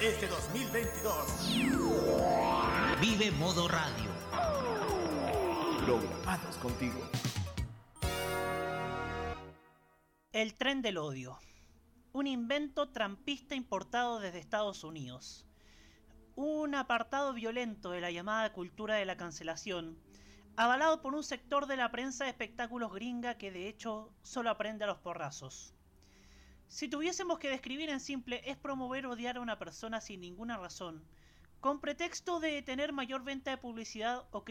Este 2022. Vive Modo Radio. Programados contigo. El tren del odio. Un invento trampista importado desde Estados Unidos. Un apartado violento de la llamada cultura de la cancelación, avalado por un sector de la prensa de espectáculos gringa que de hecho solo aprende a los porrazos. Si tuviésemos que describir en simple, es promover odiar a una persona sin ninguna razón, con pretexto de tener mayor venta de publicidad o,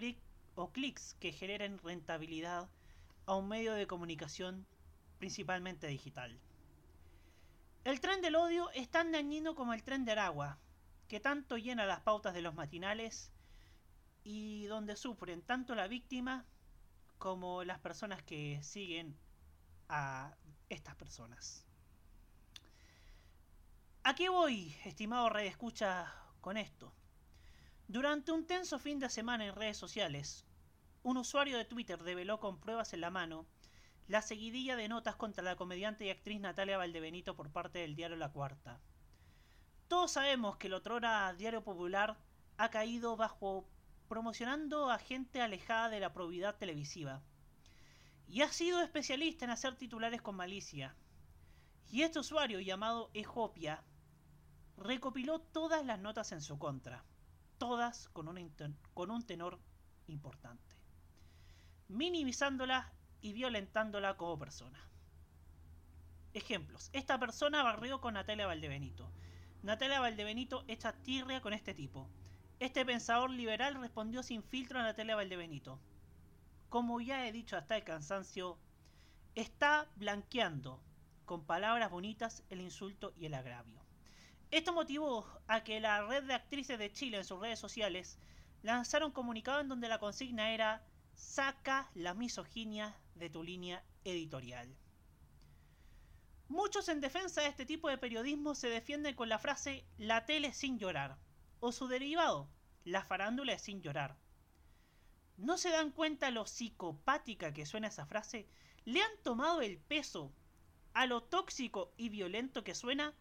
o clics que generen rentabilidad a un medio de comunicación principalmente digital. El tren del odio es tan dañino como el tren del agua, que tanto llena las pautas de los matinales y donde sufren tanto la víctima como las personas que siguen a estas personas. ¿A qué voy, estimado Red Escucha, con esto? Durante un tenso fin de semana en redes sociales, un usuario de Twitter develó con pruebas en la mano la seguidilla de notas contra la comediante y actriz Natalia Valdebenito por parte del diario La Cuarta. Todos sabemos que el otrora Diario Popular ha caído bajo promocionando a gente alejada de la probidad televisiva. Y ha sido especialista en hacer titulares con malicia, y este usuario llamado Ejopia recopiló todas las notas en su contra, todas con un, con un tenor importante, minimizándola y violentándola como persona. Ejemplos. Esta persona barrió con Natalia Valdebenito. Natalia Valdebenito echa tirria con este tipo. Este pensador liberal respondió sin filtro a Natalia Valdebenito. Como ya he dicho hasta el cansancio, está blanqueando con palabras bonitas el insulto y el agravio. Esto motivó a que la red de actrices de Chile en sus redes sociales lanzara un comunicado en donde la consigna era saca la misoginia de tu línea editorial. Muchos en defensa de este tipo de periodismo se defienden con la frase la tele sin llorar o su derivado, la farándula sin llorar. ¿No se dan cuenta lo psicopática que suena esa frase? ¿Le han tomado el peso a lo tóxico y violento que suena,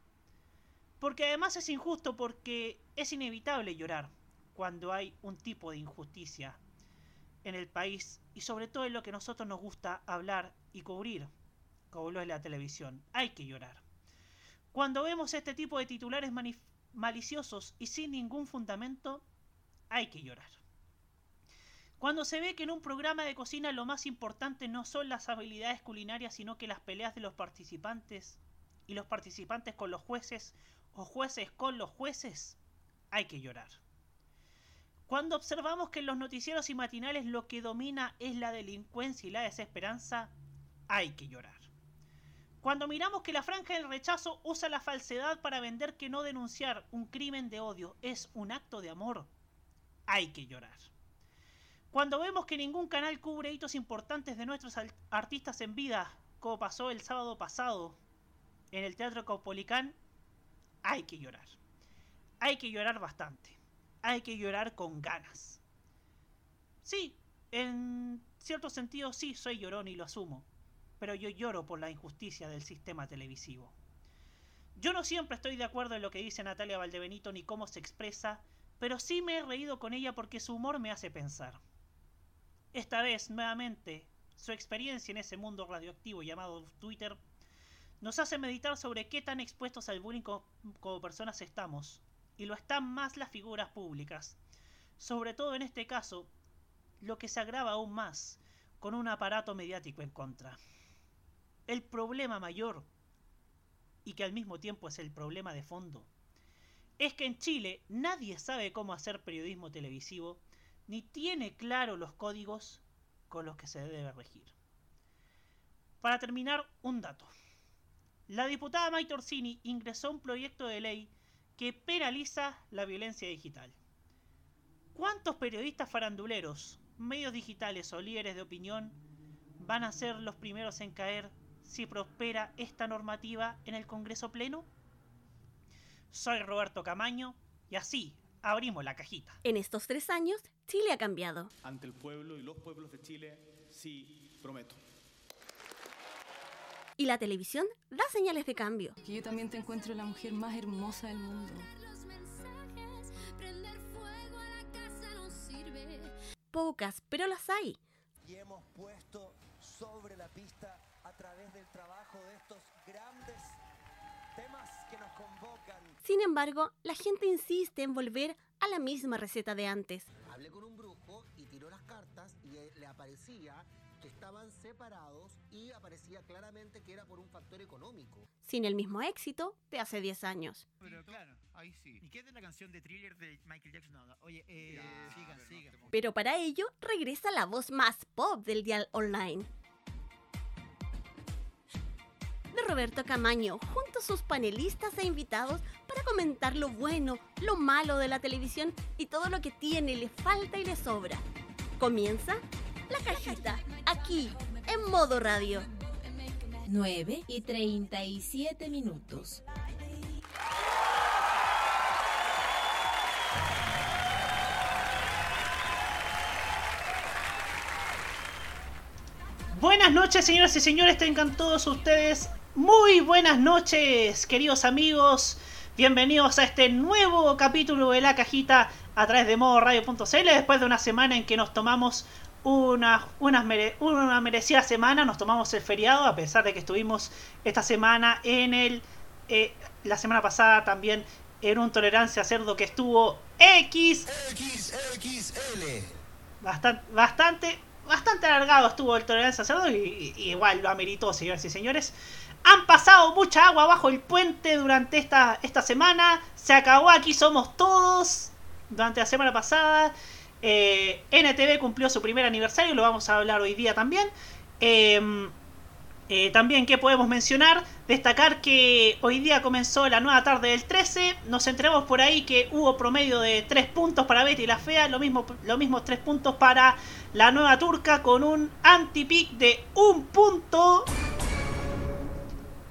porque además es injusto porque es inevitable llorar cuando hay un tipo de injusticia en el país y sobre todo en lo que a nosotros nos gusta hablar y cubrir, como lo es la televisión. Hay que llorar. Cuando vemos este tipo de titulares maliciosos y sin ningún fundamento, hay que llorar. Cuando se ve que en un programa de cocina lo más importante no son las habilidades culinarias, sino que las peleas de los participantes y los participantes con los jueces o jueces con los jueces, hay que llorar. Cuando observamos que en los noticieros y matinales lo que domina es la delincuencia y la desesperanza, hay que llorar. Cuando miramos que la franja del rechazo usa la falsedad para vender que no denunciar un crimen de odio es un acto de amor, hay que llorar. Cuando vemos que ningún canal cubre hitos importantes de nuestros artistas en vida, como pasó el sábado pasado en el Teatro Caupolicán, hay que llorar. Hay que llorar bastante. Hay que llorar con ganas. Sí, en cierto sentido sí soy llorón y lo asumo, pero yo lloro por la injusticia del sistema televisivo. Yo no siempre estoy de acuerdo en lo que dice Natalia Valdebenito ni cómo se expresa, pero sí me he reído con ella porque su humor me hace pensar. Esta vez, nuevamente, su experiencia en ese mundo radioactivo llamado Twitter nos hace meditar sobre qué tan expuestos al bullying como, personas estamos, y lo están más las figuras públicas, sobre todo en este caso, lo que se agrava aún más con un aparato mediático en contra. El problema mayor, y que al mismo tiempo es el problema de fondo, es que en Chile nadie sabe cómo hacer periodismo televisivo ni tiene claro los códigos con los que se debe regir. Para terminar, un dato. La diputada May Torsini ingresó un proyecto de ley que penaliza la violencia digital. ¿Cuántos periodistas faranduleros, medios digitales o líderes de opinión van a ser los primeros en caer si prospera esta normativa en el Congreso Pleno? Soy Roberto Camaño y así abrimos la cajita. En estos tres años, Chile ha cambiado. Ante el pueblo y los pueblos de Chile, sí, prometo. Y la televisión da señales de cambio. Que yo también te encuentro la mujer más hermosa del mundo. Pocas, pero las hay. Y hemos puesto sobre la pista a través del trabajo de estos grandes temas que nos convocan. Sin embargo, la gente insiste en volver a la misma receta de antes. Hablé con un brujo y tiró las cartas y eh, le aparecía estaban separados y aparecía claramente que era por un factor económico. Sin el mismo éxito de hace 10 años. Pero claro, ahí sí. ¿Y qué es de la canción de thriller de Michael Jackson? No, no. Oye, eh, sigan, sigan. Pero para ello regresa la voz más pop del dial online. De Roberto Camaño, junto a sus panelistas e invitados para comentar lo bueno, lo malo de la televisión y todo lo que tiene, le falta y le sobra. Comienza la cajita, aquí, en modo radio. 9 y 37 minutos. Buenas noches, señoras y señores, tengan todos ustedes muy buenas noches, queridos amigos. Bienvenidos a este nuevo capítulo de La Cajita a través de modoradio.cl después de una semana en que nos tomamos una, una, mere- una merecida semana, nos tomamos el feriado a pesar de que estuvimos esta semana en el... eh, la semana pasada también en un tolerancia cerdo que estuvo X XXL. bastante, bastante, bastante alargado estuvo el tolerancia cerdo y, y igual lo ameritó, señoras y señores. Han pasado mucha agua bajo el puente durante esta, esta semana. Se acabó aquí somos todos. Durante la semana pasada. Eh, NTV cumplió su primer aniversario. Lo vamos a hablar hoy día también. Eh, eh, también, ¿qué podemos mencionar? Destacar que hoy día comenzó la nueva tarde del 13. Nos enteramos por ahí que hubo promedio de 3 puntos para Betty la Fea. Lo mismo, lo mismo 3 puntos para la nueva turca con un anti-pick de un punto.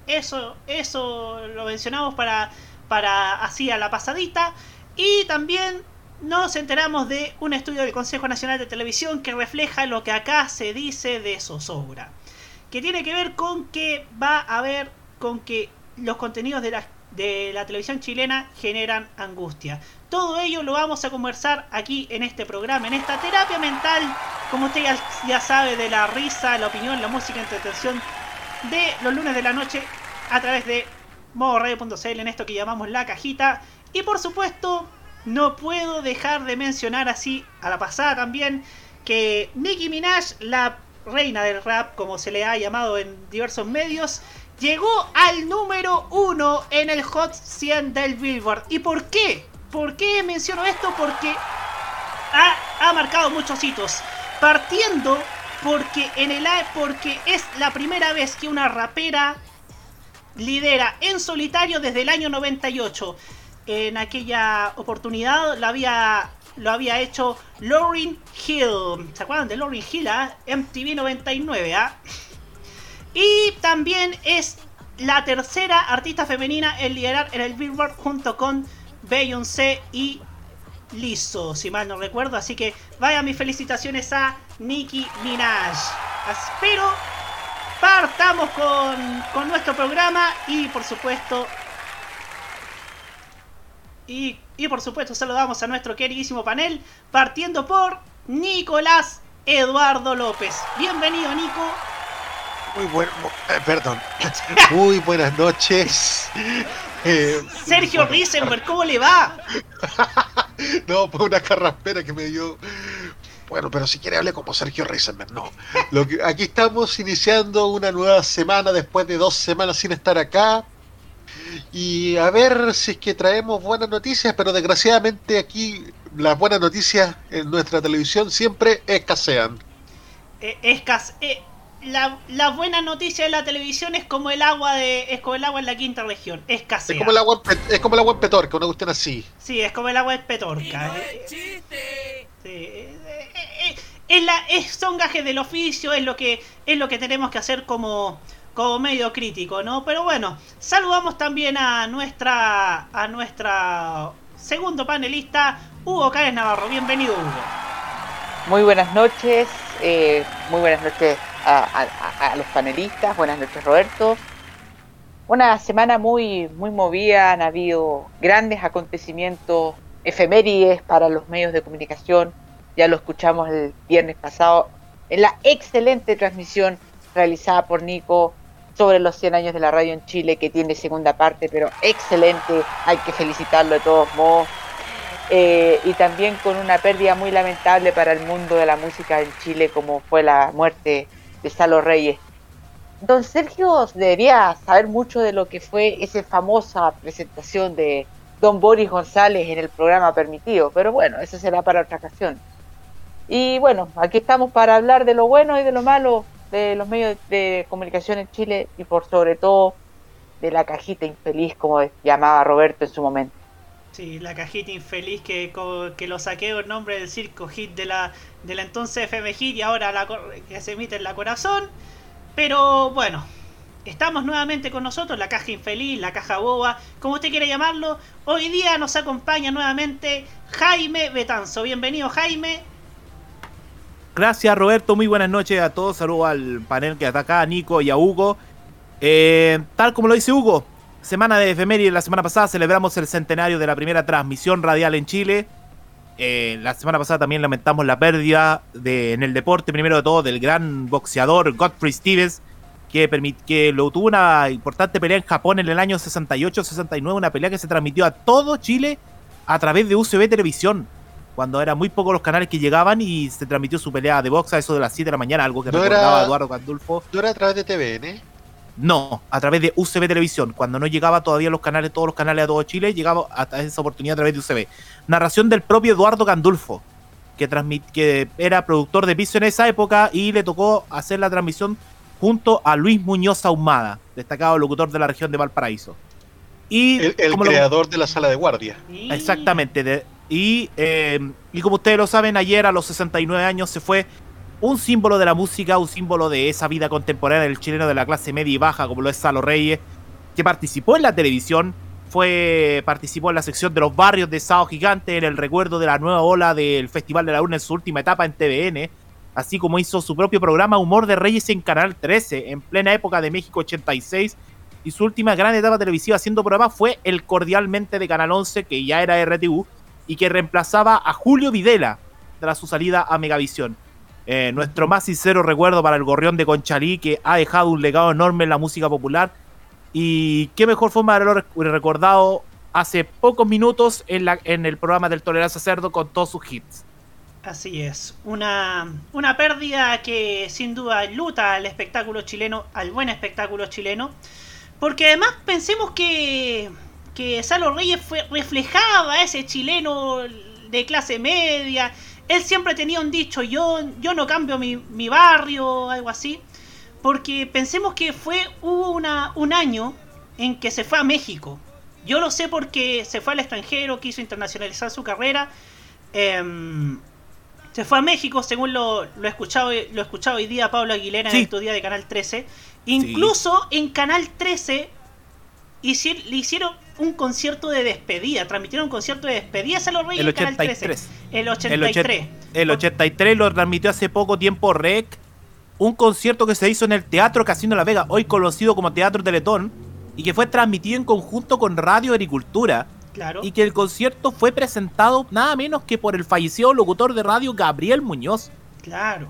Eso, eso lo mencionamos para, para así a la pasadita. Y también nos enteramos de un estudio del Consejo Nacional de Televisión que refleja lo que acá se dice de zozobra que tiene que ver con que va a haber con que los contenidos de la, de la televisión chilena generan angustia. Todo ello lo vamos a conversar aquí en este programa, en esta terapia mental, como usted ya, sabe, de la risa, la opinión, la música, entretención de los lunes de la noche a través de modoradio.cl en esto que llamamos la cajita. Y por supuesto, no puedo dejar de mencionar así a la pasada también que Nicki Minaj, la reina del rap, como se le ha llamado en diversos medios, llegó al número uno en el Hot 100 del Billboard. ¿Y por qué? ¿Por qué menciono esto? Porque ha, ha marcado muchos hitos. Partiendo porque, en el, porque es la primera vez que una rapera lidera en solitario desde el año 98. En aquella oportunidad lo había, lo había hecho Lauryn Hill. ¿Se acuerdan de Lauryn Hill? MTV 99. ¿ah? Y también es la tercera artista femenina en liderar en el Billboard junto con Beyoncé y Lizzo, si mal no recuerdo. Así que vaya mis felicitaciones a Nicki Minaj. Pero partamos con, con nuestro programa y por supuesto... Y, y por supuesto saludamos a nuestro queridísimo panel, partiendo por Nicolás Eduardo López. Bienvenido Nico. Muy buen, eh, perdón. Muy buenas noches. Eh, Sergio bueno, Risenberg, ¿cómo le va? No, fue una carraspera que me dio. Bueno, pero si quiere hable como Sergio Risenberg, no. Lo que, aquí estamos iniciando una nueva semana después de dos semanas sin estar acá. Y a ver si es que traemos buenas noticias, pero desgraciadamente aquí las buenas noticias en nuestra televisión siempre escasean. Eh, escas- eh, la, la buena noticia de la televisión es como el agua de es como el agua en la quinta región, escasea. Es como el agua en Pet- es como el agua en Petorca, una cuestión así. Sí, es como el agua de Petorca. Eh, Sí, eh, eh, eh, es la, es, son gajes del oficio, es lo que es lo que tenemos que hacer como como medio crítico, ¿no? Pero bueno, saludamos también a nuestra a nuestra segundo panelista Hugo Cárez Navarro. Bienvenido, Hugo. Muy buenas noches, eh, muy buenas noches a, a, los panelistas. Buenas noches, Roberto. Una semana muy, muy movida, han habido grandes acontecimientos, efemérides para los medios de comunicación. Ya lo escuchamos el viernes pasado en la excelente transmisión realizada por Nico sobre los 100 años de la radio en Chile, que tiene segunda parte, pero excelente, hay que felicitarlo de todos modos. Eh, y también con una pérdida muy lamentable para el mundo de la música en Chile, como fue la muerte de Salo Reyes. Don Sergio debería saber mucho de lo que fue esa famosa presentación de Don Boris González en el programa Permitido, pero bueno, eso será para otra ocasión. Y bueno, aquí estamos para hablar de lo bueno y de lo malo de los medios de comunicación en Chile y por sobre todo de la cajita infeliz, como llamaba Roberto en su momento. Sí, la cajita infeliz que, que lo saqué el nombre del circo hit de la, de la entonces FM Hit y ahora la, que se emite en la corazón. Pero bueno, estamos nuevamente con nosotros, la caja infeliz, la caja boba, como usted quiera llamarlo. Hoy día nos acompaña nuevamente Jaime Betanzo. Bienvenido Jaime. Gracias Roberto, muy buenas noches a todos. Saludos al panel que está acá, a Nico y a Hugo. Eh, tal como lo dice Hugo, semana de efeméride. La semana pasada celebramos el centenario de la primera transmisión radial en Chile. Eh, la semana pasada también lamentamos la pérdida de, en el deporte, primero de todo, del gran boxeador Godfrey Stevens, que, que lo tuvo una importante pelea en Japón en el año 68-69, una pelea que se transmitió a todo Chile a través de UCB Televisión cuando eran muy pocos los canales que llegaban y se transmitió su pelea de box a eso de las 7 de la mañana, algo que recordaba Eduardo Candulfo. ¿No era a través de TVN? No, a través de UCB Televisión. Cuando no llegaba todavía los canales, todos los canales a todo Chile, llegaba hasta esa oportunidad a través de UCB. Narración del propio Eduardo Candulfo, que, transmit, que era productor de piso en esa época y le tocó hacer la transmisión junto a Luis Muñoz Ahumada, destacado locutor de la región de Valparaíso. Y el, creador de la sala de guardia. Exactamente, de, y, eh, y como ustedes lo saben, ayer a los 69 años se fue un símbolo de la música, un símbolo de esa vida contemporánea del chileno de la clase media y baja, como lo es Salo Reyes, que participó en la televisión, fue participó en la sección de los barrios de Sao Gigante, en el recuerdo de la nueva ola del Festival de la Luna en su última etapa en TVN, así como hizo su propio programa Humor de Reyes en Canal 13, en plena época de México 86, y su última gran etapa televisiva haciendo programa fue el Cordialmente de Canal 11, que ya era RTU, y que reemplazaba a Julio Videla tras su salida a Megavisión. Eh, nuestro más sincero recuerdo para el gorrión de Conchalí, que ha dejado un legado enorme en la música popular. Y qué mejor forma de haberlo recordado hace pocos minutos en, la, en el programa del Tolerancia Cerdo con todos sus hits. Así es, una, una pérdida que sin duda luta al espectáculo chileno, al buen espectáculo chileno, porque además pensemos que que Salo Reyes fue, reflejaba ese chileno de clase media. Él siempre tenía un dicho, yo, yo no cambio mi, mi barrio, algo así. Porque pensemos que fue, hubo una, un año en que se fue a México. Yo lo sé porque se fue al extranjero, quiso internacionalizar su carrera. Em, se fue a México, según lo, lo, he, escuchado, lo he escuchado hoy día Pablo Aguilera en el día de Canal 13. Incluso en Canal 13 le hicieron un concierto de despedida, transmitieron un concierto de despedida a los Reyes el 83. El 83. El, 83 lo transmitió hace poco tiempo Rec, un concierto que se hizo en el Teatro Casino La Vega, hoy conocido como Teatro Teletón, y que fue transmitido en conjunto con Radio Agricultura. Claro. Y que el concierto fue presentado nada menos que por el fallecido locutor de radio Gabriel Muñoz. Claro.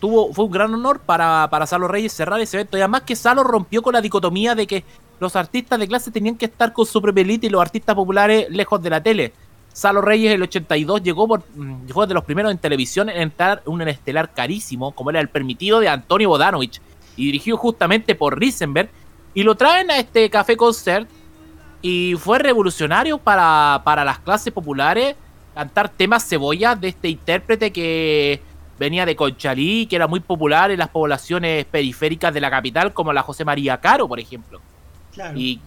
Tuvo, fue un gran honor para, para Salo Reyes cerrar ese evento. Y además que Salo rompió con la dicotomía de que los artistas de clase tenían que estar con su propia y los artistas populares lejos de la tele. Salo Reyes en el 82 llegó por, mm, fue de los primeros en televisión en entrar un estelar carísimo, como era el permitido de Antonio Bodanovich, y dirigido justamente por Risenberg, y lo traen a este café concert, y fue revolucionario para, para las clases populares cantar temas cebollas de este intérprete que venía de Conchalí, que era muy popular en las poblaciones periféricas de la capital, como la José María Caro, por ejemplo. Y,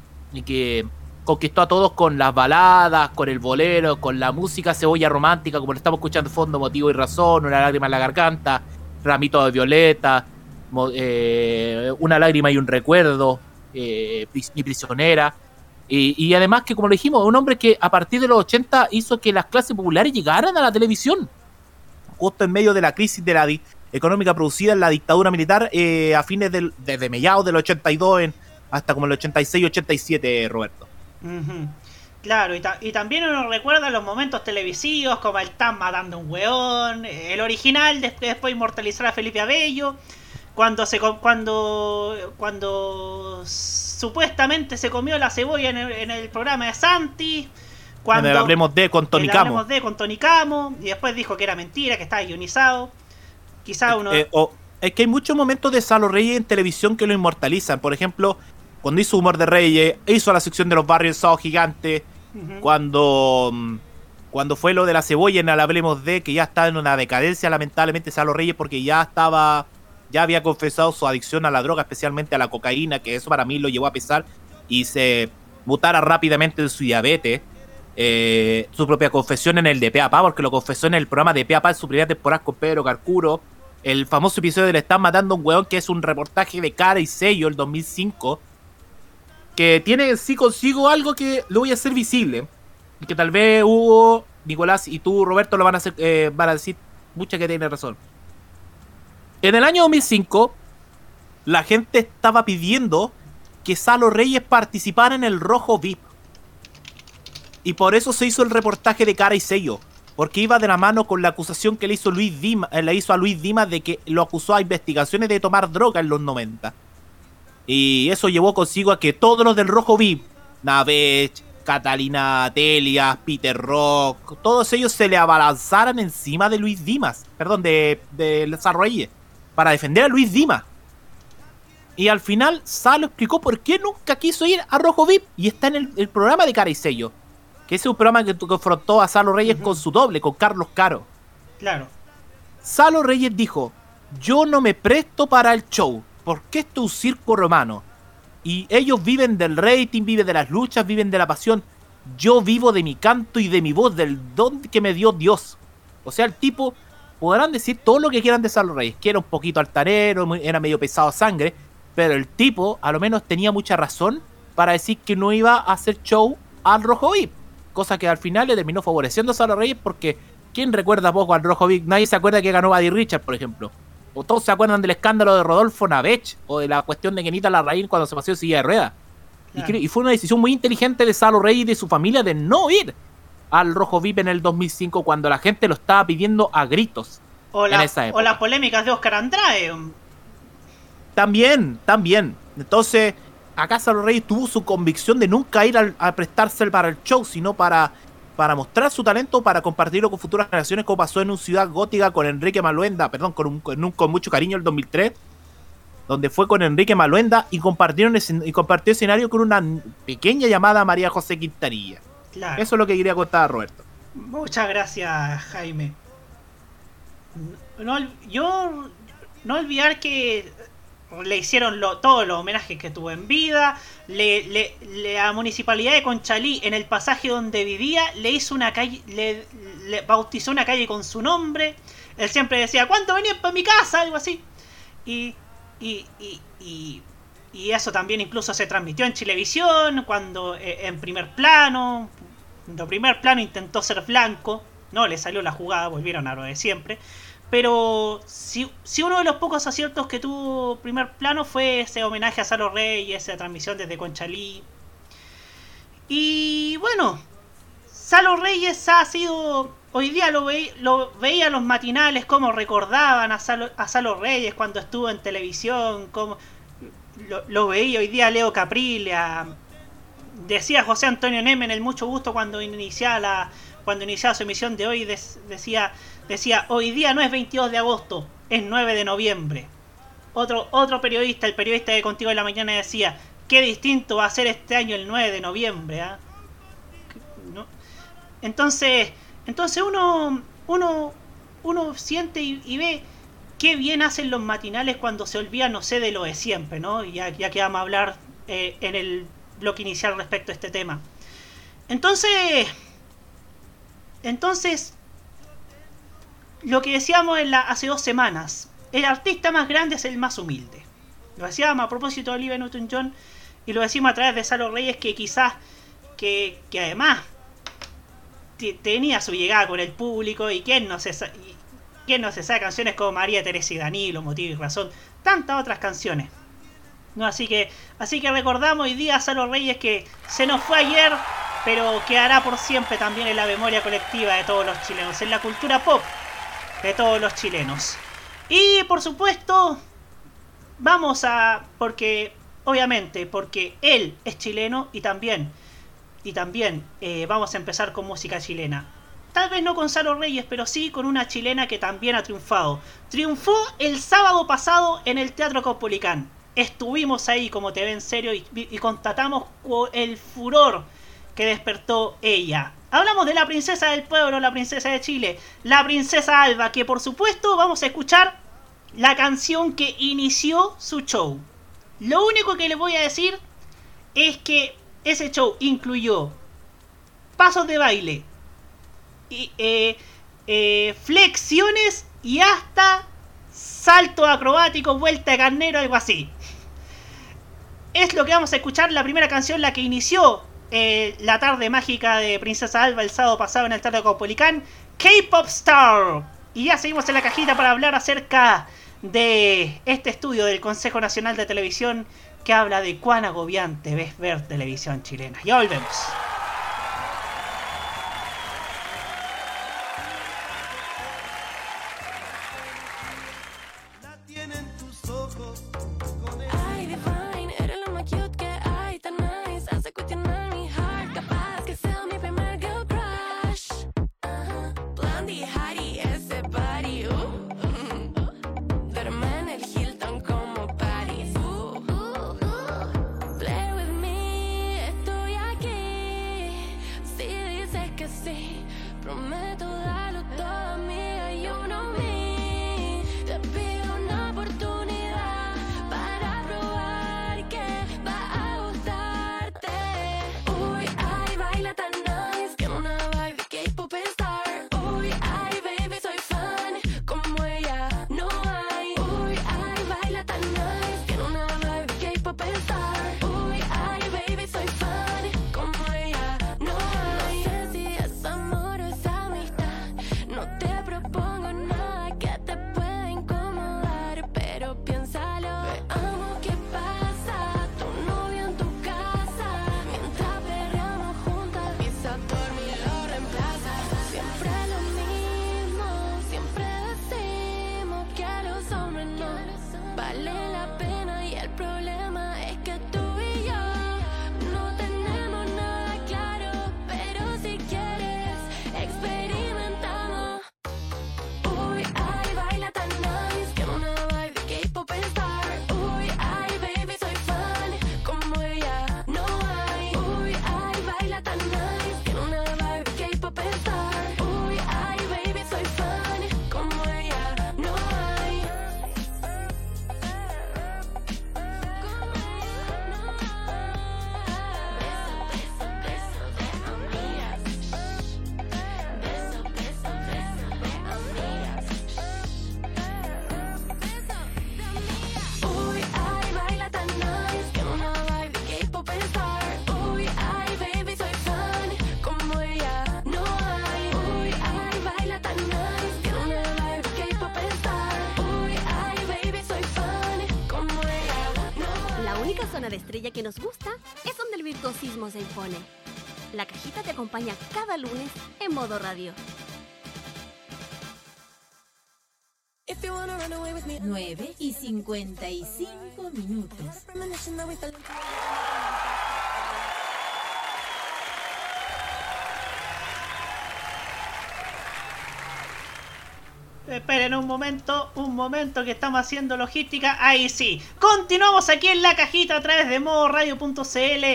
que conquistó a todos con las baladas, con el bolero, con la música cebolla romántica, como lo estamos escuchando fondo, Motivo y Razón, Una lágrima en la garganta, Ramito de Violeta, eh, Una lágrima y un recuerdo, eh, Mi prisionera. Y, además que, como lo dijimos, un hombre que a partir de los 80 hizo que las clases populares llegaran a la televisión. Justo en medio de la crisis de la, económica producida en la dictadura militar eh, a fines del, desde mediados del 82 en, hasta como el 86-87, Roberto. Ujú. Claro, y, ta- y también uno recuerda los momentos televisivos como el Tan matando un weón, el original, des- después inmortalizar a Felipe Abello, cuando se cuando cuando supuestamente se comió la cebolla en el, en el programa de Santi, cuando el Hablemos de con Tony Camo. Hablemos de con Tony Camo, y después dijo que era mentira, que estaba ionizado. Quizá uno Eh, o- es que hay muchos momentos de Salo Reyes en televisión que lo inmortalizan. Por ejemplo, cuando hizo Humor de Reyes, hizo la sección de los barrios el Sábado Gigante, cuando, mm, cuando fue lo de la cebolla en el Hablemos de, que ya estaba en una decadencia lamentablemente Salo Reyes porque ya estaba, ya había confesado su adicción a la droga, especialmente a la cocaína, que eso para mí lo llevó a pesar y se mutara rápidamente de su diabetes. Eh, su propia confesión en el de Peapa, porque lo confesó en el programa de Peapa en su primera temporada con Pedro Carcuro. El famoso episodio de Le están matando a un weón, que es un reportaje de cara y sello, el 2005. Que tiene en sí consigo algo que lo voy a hacer visible. Que tal vez Hugo, Nicolás y tú, Roberto, lo van a, hacer, eh, van a decir mucha que tiene razón. En el año 2005, la gente estaba pidiendo que Salo Reyes participara en el Rojo VIP. Y por eso se hizo el reportaje de cara y sello. Porque iba de la mano con la acusación que le hizo, Luis Dima, eh, le hizo a Luis Dimas de que lo acusó a investigaciones de tomar droga en los 90. Y eso llevó consigo a que todos los del Rojo VIP, Navech, Catalina Telia, Peter Rock, todos ellos se le abalanzaran encima de Luis Dimas, perdón, de, de Salo Reyes, para defender a Luis Dimas. Y al final Salo explicó por qué nunca quiso ir a Rojo VIP y está en el, el programa de Cara y Sello. Que ese es un programa que confrontó a Salo Reyes con su doble, con Carlos Caro. Claro. Salo Reyes dijo, yo no me presto para el show, porque esto es un circo romano. Y ellos viven del rating, viven de las luchas, viven de la pasión. Yo vivo de mi canto y de mi voz, del don que me dio Dios. O sea, el tipo, podrán decir todo lo que quieran de Salo Reyes, que era un poquito altanero, era medio pesado a sangre, pero el tipo a lo menos tenía mucha razón para decir que no iba a hacer show al Rojo VIP. Cosa que al final le terminó favoreciendo a Salo Reyes porque ¿quién recuerda poco al Rojo VIP? Nadie se acuerda que ganó Buddy Richard, por ejemplo. O todos se acuerdan del escándalo de Rodolfo Navech o de la cuestión de Kenita Larraín cuando se pasó en silla de ruedas. Y, Claro. y fue una decisión muy inteligente de Salo Reyes y de su familia de no ir al Rojo VIP en el 2005 cuando la gente lo estaba pidiendo a gritos. O, en la- esa o época. las polémicas de Oscar Andrade. También, también. Entonces, acá Salo Reyes tuvo su convicción de nunca ir al- a prestarse para el show, sino para, para mostrar su talento, para compartirlo con futuras generaciones, como pasó en un Ciudad Gótica con Enrique Maluenda, perdón, con, un, con, un- con mucho cariño el 2003, donde fue con Enrique Maluenda y compartieron y compartió escenario con una pequeña llamada María José Quintanilla. Claro. Eso es lo que quería contar a Roberto. Muchas gracias, Jaime. No, yo no olvidar que le hicieron lo- todos los homenajes que tuvo en vida. Le, la municipalidad de Conchalí, en el pasaje donde vivía, le hizo una calle, le, bautizó una calle con su nombre. Él siempre decía, ¿cuándo venían para mi casa? Algo así. Y, y, y, y, y eso también incluso se transmitió en Chilevisión, cuando eh, en primer plano, de primer plano intentó ser blanco, no le salió la jugada, volvieron a lo de siempre. Pero si, si uno de los pocos aciertos que tuvo primer plano fue ese homenaje a Salo Rey y esa transmisión desde Conchalí. Y bueno, Salo Reyes ha sido. Hoy día lo, veí- lo veía los matinales, como recordaban a Salo, Reyes cuando estuvo en televisión, como lo, veía hoy día Leo Caprilia. Decía José Antonio Nemen el mucho gusto cuando iniciaba la, cuando iniciaba su emisión de hoy, decía, decía, hoy día no es 22 de agosto, es 9 de noviembre. Otro, otro periodista, el periodista de Contigo en la Mañana decía, qué distinto va a ser este año el 9 de noviembre. ¿ah?". Entonces, entonces uno, uno, uno siente y, ve qué bien hacen los matinales cuando se olvida, no sé, de lo de siempre, ¿no? Ya, ya que a hablar eh, en el bloque inicial respecto a este tema. Entonces, entonces, lo que decíamos hace dos semanas, el artista más grande es el más humilde. Lo decíamos a propósito de Olivia Newton-John y lo decimos a través de Salo Reyes que quizás, que, que además te- tenía su llegada con el público y quién no se ¿Quién no se sabe canciones como María Teresa y Danilo, Motivo y Razón? Tantas otras canciones. No, así que, así que recordamos hoy día a Salo Reyes que se nos fue ayer, pero quedará por siempre también en la memoria colectiva de todos los chilenos, en la cultura pop de todos los chilenos. Y por supuesto, vamos a. porque. Obviamente, porque él es chileno y también. Y también eh, vamos a empezar con música chilena. Tal vez no con Salo Reyes, pero sí con una chilena que también ha triunfado. Triunfó el sábado pasado en el Teatro Caupolicán. Estuvimos ahí como TV en serio y, y constatamos el furor que despertó ella. Hablamos de la princesa del pueblo, la princesa de Chile, la princesa Alba, que por supuesto vamos a escuchar la canción que inició su show. Lo único que les voy a decir es que ese show incluyó pasos de baile, y, eh, eh, flexiones y hasta salto acrobático, vuelta de carnero, algo así. Es lo que vamos a escuchar, la primera canción, la que inició eh, la tarde mágica de Princesa Alba el sábado pasado en el Teatro Caupolicán, K-Pop Star. Y ya seguimos en la cajita para hablar acerca de este estudio del Consejo Nacional de Televisión que habla de cuán agobiante es ver televisión chilena. Ya volvemos. Nos gusta es donde el virtuosismo se impone. La cajita te acompaña cada lunes en modo radio. 9 y 55 minutos. Esperen un momento, un momento que estamos haciendo logística. Ahí sí. Continuamos aquí en la cajita a través de modoradio.cl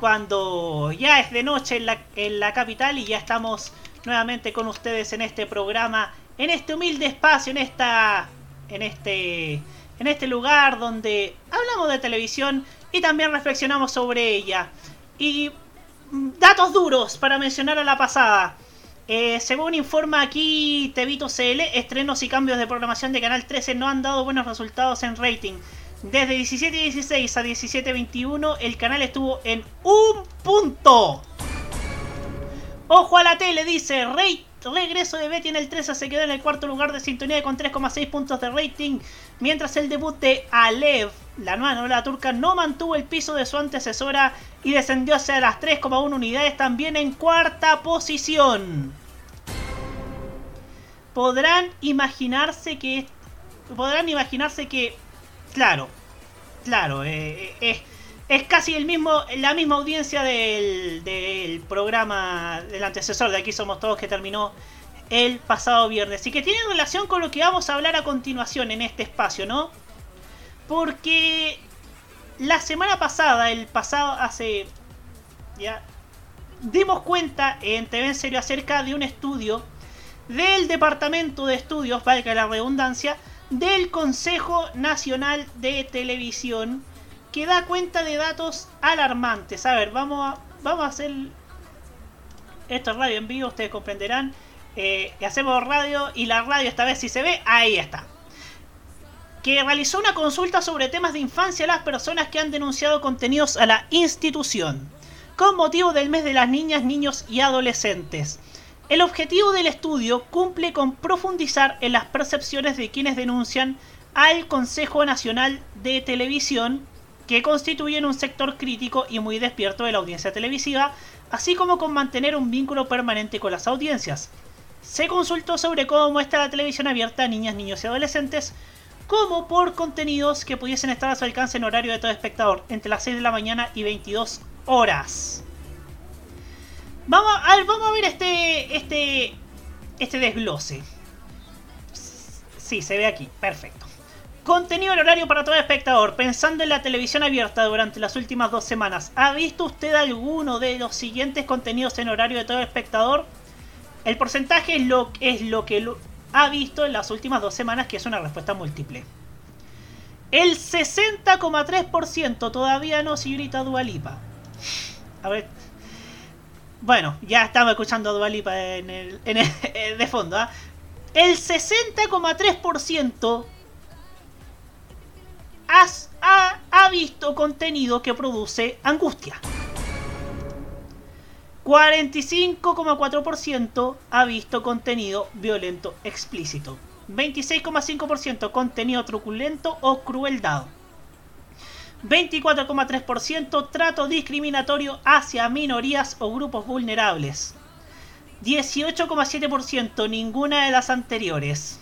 cuando ya es de noche en la, en la capital y ya estamos nuevamente con ustedes en este programa, en este humilde espacio, en esta en este en este lugar donde hablamos de televisión y también reflexionamos sobre ella. Y mm, datos duros para mencionar a la pasada. Eh, según informa aquí Tevito CL, estrenos y cambios de programación de Canal 13 no han dado buenos resultados en rating. Desde 17.16 a 17.21 el canal estuvo en un punto. Ojo a la tele, dice Rey regreso de Betty en el 13 se quedó en el cuarto lugar de sintonía con 3,6 puntos de rating, mientras el debut de Alev, la nueva novela turca, no mantuvo el piso de su antecesora y descendió hacia las 3,1 unidades también en cuarta posición. Podrán imaginarse que podrán imaginarse que claro, claro, eh, eh, es casi el mismo, la misma audiencia del, del programa del antecesor de Aquí Somos Todos que terminó el pasado viernes y que tiene relación con lo que vamos a hablar a continuación en este espacio, ¿no? Porque la semana pasada, el pasado hace ya dimos cuenta en TV en serio acerca de un estudio del Departamento de Estudios, valga la redundancia, del Consejo Nacional de Televisión que da cuenta de datos alarmantes. A ver, vamos a, vamos a hacer... Esto es radio en vivo, ustedes comprenderán. Eh, hacemos radio y la radio esta vez si se ve, ahí está. Que realizó una consulta sobre temas de infancia a las personas que han denunciado contenidos a la institución, con motivo del mes de las niñas, niños y adolescentes. El objetivo del estudio cumple con profundizar en las percepciones de quienes denuncian al Consejo Nacional de Televisión que constituyen un sector crítico y muy despierto de la audiencia televisiva, así como con mantener un vínculo permanente con las audiencias. Se consultó sobre cómo muestra la televisión abierta a niñas, niños y adolescentes, como por contenidos que pudiesen estar a su alcance en horario de todo espectador, entre las 6 de la mañana y 22 horas. Vamos a, ver, este, este, este desglose. Sí, se ve aquí, perfecto. Contenido en horario para todo espectador. Pensando en la televisión abierta durante las últimas dos semanas, ¿ha visto usted alguno de los siguientes contenidos en horario de todo espectador? El porcentaje es lo, es lo que ha visto en las últimas dos semanas, que es una respuesta múltiple. El 60,3% todavía no, señorita Dualipa. A ver. Bueno, ya estamos escuchando a Dualipa en el, el, de fondo. ¿ah? El 60,3% ha, ha visto contenido que produce angustia. 45,4% ha visto contenido violento explícito. 26,5% contenido truculento o crueldad. 24,3% trato discriminatorio hacia minorías o grupos vulnerables. 18,7% ninguna de las anteriores.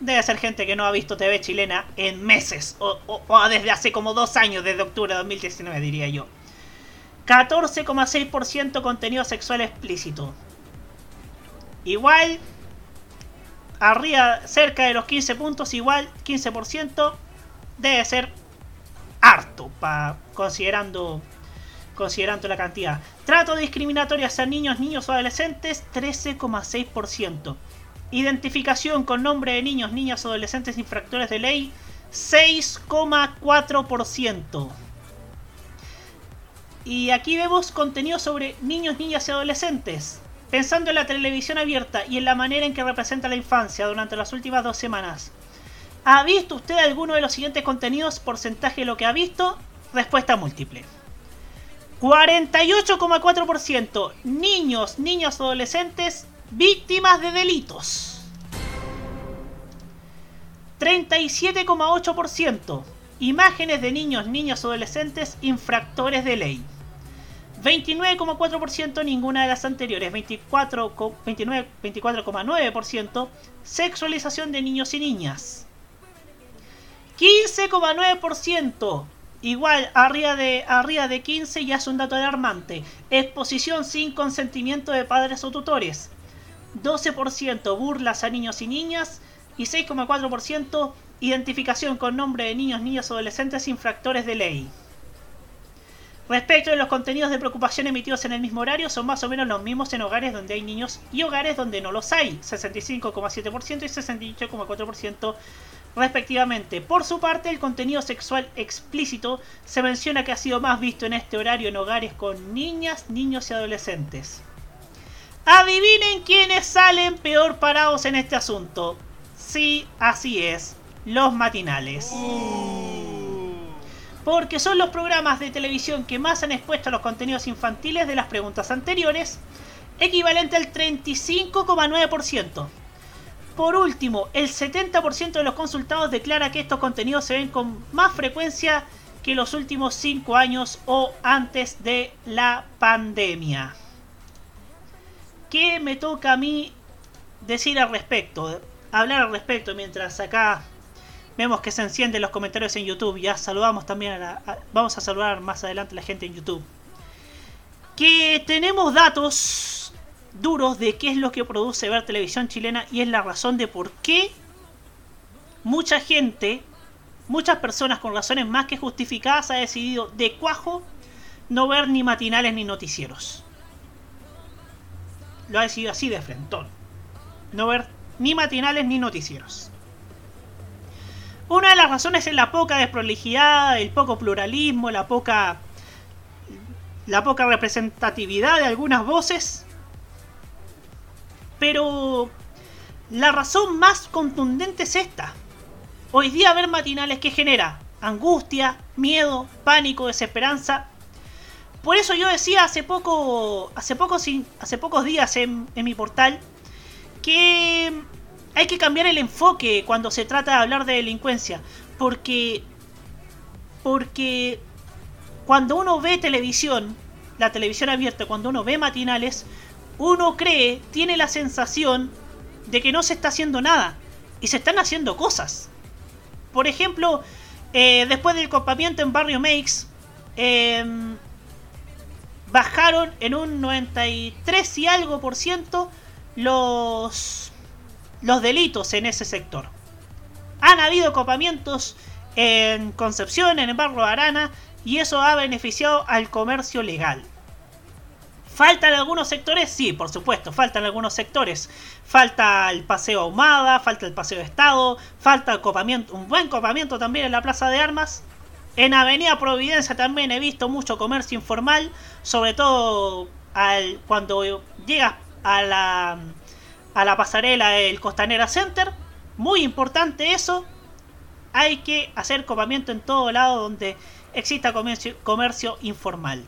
Debe ser gente que no ha visto TV chilena en meses, o, desde hace como dos años, desde octubre de 2019 diría yo. 14,6% contenido sexual explícito. Igual, arriba, cerca de los 15 puntos, igual 15% debe ser harto, pa, considerando, considerando la cantidad. Trato discriminatorio hacia niños, niños o adolescentes, 13,6%. Identificación con nombre de niños, niñas o adolescentes infractores de ley, 6,4%. Y aquí vemos contenido sobre niños, niñas y adolescentes. Pensando en la televisión abierta y en la manera en que representa la infancia durante las últimas dos semanas. ¿Ha visto usted alguno de los siguientes contenidos? Porcentaje de lo que ha visto. Respuesta múltiple. 48,4% niños, niñas adolescentes Víctimas de delitos. 37,8%. Imágenes de niños, niñas adolescentes infractores de ley. 29,4% ninguna de las anteriores. 24,9% sexualización de niños y niñas. 15,9% igual arriba de, arriba de 15 ya es un dato alarmante. Exposición sin consentimiento de padres o tutores. 12% burlas a niños y niñas y 6,4% identificación con nombre de niños, niñas o adolescentes infractores de ley. Respecto de los contenidos de preocupación emitidos en el mismo horario, son más o menos los mismos en hogares donde hay niños y hogares donde no los hay, 65,7% y 68,4% respectivamente. Por su parte, el contenido sexual explícito se menciona que ha sido más visto en este horario en hogares con niñas, niños y adolescentes. Adivinen quiénes salen peor parados en este asunto. Sí, así es, los matinales. Porque son los programas de televisión que más han expuesto a los contenidos infantiles de las preguntas anteriores equivalente al 35,9%. Por último, el 70% de los consultados declara que estos contenidos se ven con más frecuencia que los últimos 5 años o antes de la pandemia. ¿Qué me toca a mí decir al respecto? Hablar al respecto mientras acá vemos que se encienden los comentarios en YouTube. Ya saludamos también a la, Vamos a saludar más adelante a la gente en YouTube. Que tenemos datos duros de qué es lo que produce ver televisión chilena y es la razón de por qué mucha gente, muchas personas con razones más que justificadas ha decidido de cuajo no ver ni matinales ni noticieros. Lo ha decidido así de frentón. No ver ni matinales ni noticieros. Una de las razones es la poca desprolijidad, el poco pluralismo, la poca la poca representatividad de algunas voces pero la razón más contundente es esta. Hoy día ver matinales que genera angustia, miedo, pánico, desesperanza. Por eso yo decía hace poco, hace poco, hace pocos días en, en mi portal que hay que cambiar el enfoque cuando se trata de hablar de delincuencia, porque porque cuando uno ve televisión, la televisión abierta, cuando uno ve matinales, uno cree, tiene la sensación de que no se está haciendo nada y se están haciendo cosas. Por ejemplo, eh, después del copamiento en Barrio Makes, em, bajaron en un 93 y algo por ciento los, los delitos en ese sector. Han habido copamientos en Concepción, en el barrio Arana, y eso ha beneficiado al comercio legal. ¿Faltan algunos sectores? Sí, por supuesto, faltan algunos sectores. Falta el paseo Ahumada, falta el paseo Estado, falta el copamiento, un buen copamiento también en la Plaza de Armas. En Avenida Providencia también he visto mucho comercio informal, sobre todo al, cuando llegas a la, a la pasarela del Costanera Center. Muy importante eso. Hay que hacer copamiento en todo lado donde exista comercio, comercio informal.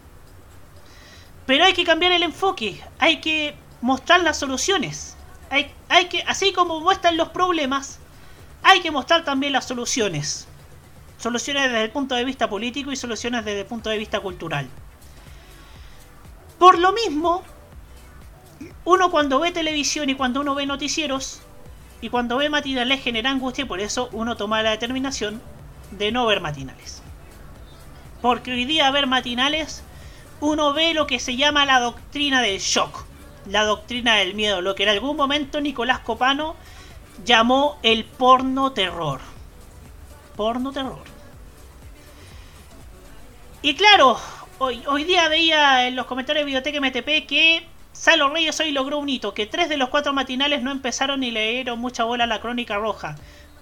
Pero hay que cambiar el enfoque, hay que mostrar las soluciones. Hay, hay que, así como muestran los problemas, hay que mostrar también las soluciones. Soluciones desde el punto de vista político y soluciones desde el punto de vista cultural. Por lo mismo, uno cuando ve televisión y cuando uno ve noticieros y cuando ve matinales genera angustia y por eso uno toma la determinación de no ver matinales. Porque hoy día ver matinales uno ve lo que se llama la doctrina del shock, la doctrina del miedo, lo que en algún momento Nicolás Copano llamó el porno terror. Porno terror. Y claro, hoy, hoy día veía en los comentarios de Biblioteca MTP que Salo Reyes hoy logró un hito, que tres de los cuatro matinales no empezaron ni leyeron mucha bola a la crónica roja.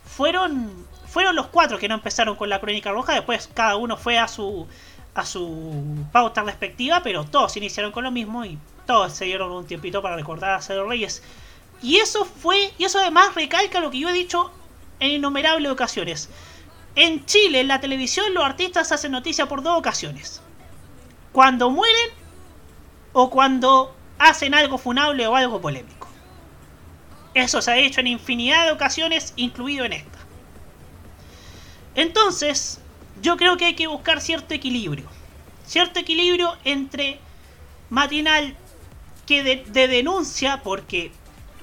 Fueron, fueron los cuatro que no empezaron con la crónica roja, después cada uno fue a su, a su pauta respectiva, pero todos iniciaron con lo mismo y todos se dieron un tiempito para recordar a Cedro Reyes. Y eso fue, y eso además recalca lo que yo he dicho en innumerables ocasiones. En Chile, en la televisión, los artistas hacen noticia por dos ocasiones. Cuando mueren o cuando hacen algo funable o algo polémico. Eso se ha hecho en infinidad de ocasiones, incluido en esta. Entonces, yo creo que hay que buscar cierto equilibrio. Cierto equilibrio entre matinal que de, denuncia, porque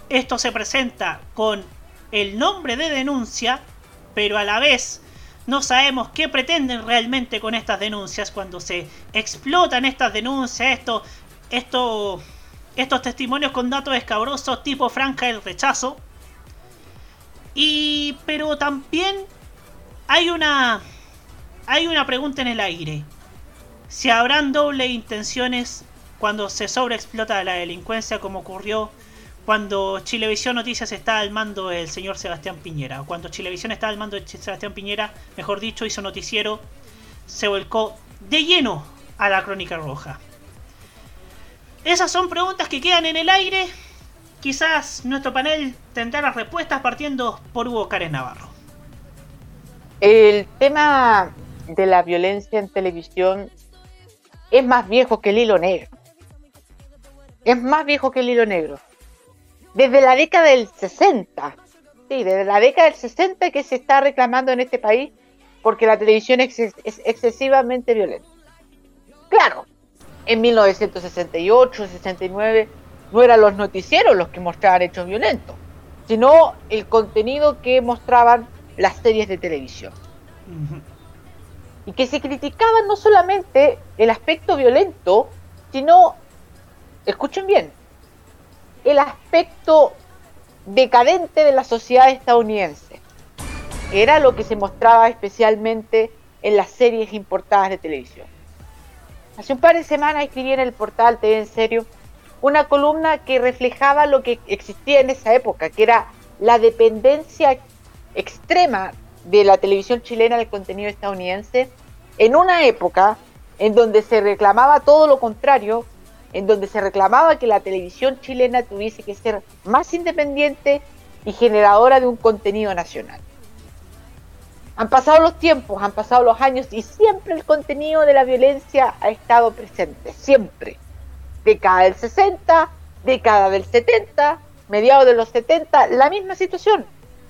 esto se presenta con el nombre de denuncia, pero a la vez no sabemos qué pretenden realmente con estas denuncias cuando se explotan estas denuncias, esto, esto, estos testimonios con datos escabrosos tipo franja del rechazo. Y pero también hay una hay una pregunta en el aire. Si habrán doble intenciones cuando se sobreexplota la delincuencia como ocurrió cuando Chilevisión Noticias está al mando del señor Sebastián Piñera. O cuando Chilevisión está al mando de Sebastián Piñera, mejor dicho, hizo noticiero, se volcó de lleno a la crónica roja. Esas son preguntas que quedan en el aire. Quizás nuestro panel tendrá las respuestas partiendo por Hugo Cárez Navarro. El tema de la violencia en televisión es más viejo que el hilo negro. es más viejo que el hilo negro. Desde la década del 60, sí, desde la década del 60 que se está reclamando en este país porque la televisión es, es excesivamente violenta. Claro, en 1968, 69 no eran los noticieros los que mostraban hechos violentos, sino el contenido que mostraban las series de televisión. Y que se criticaba no solamente el aspecto violento, sino, escuchen bien, el aspecto decadente de la sociedad estadounidense. Era lo que se mostraba especialmente en las series importadas de televisión. Hace un par de semanas escribí en el portal TV en serio una columna que reflejaba lo que existía en esa época, que era la dependencia extrema de la televisión chilena del contenido estadounidense, en una época en donde se reclamaba todo lo contrario, en donde se reclamaba que la televisión chilena tuviese que ser más independiente y generadora de un contenido nacional. Han pasado los tiempos, han pasado los años y siempre el contenido de la violencia ha estado presente, siempre década del 60, década del 70, mediados de los 70, la misma situación.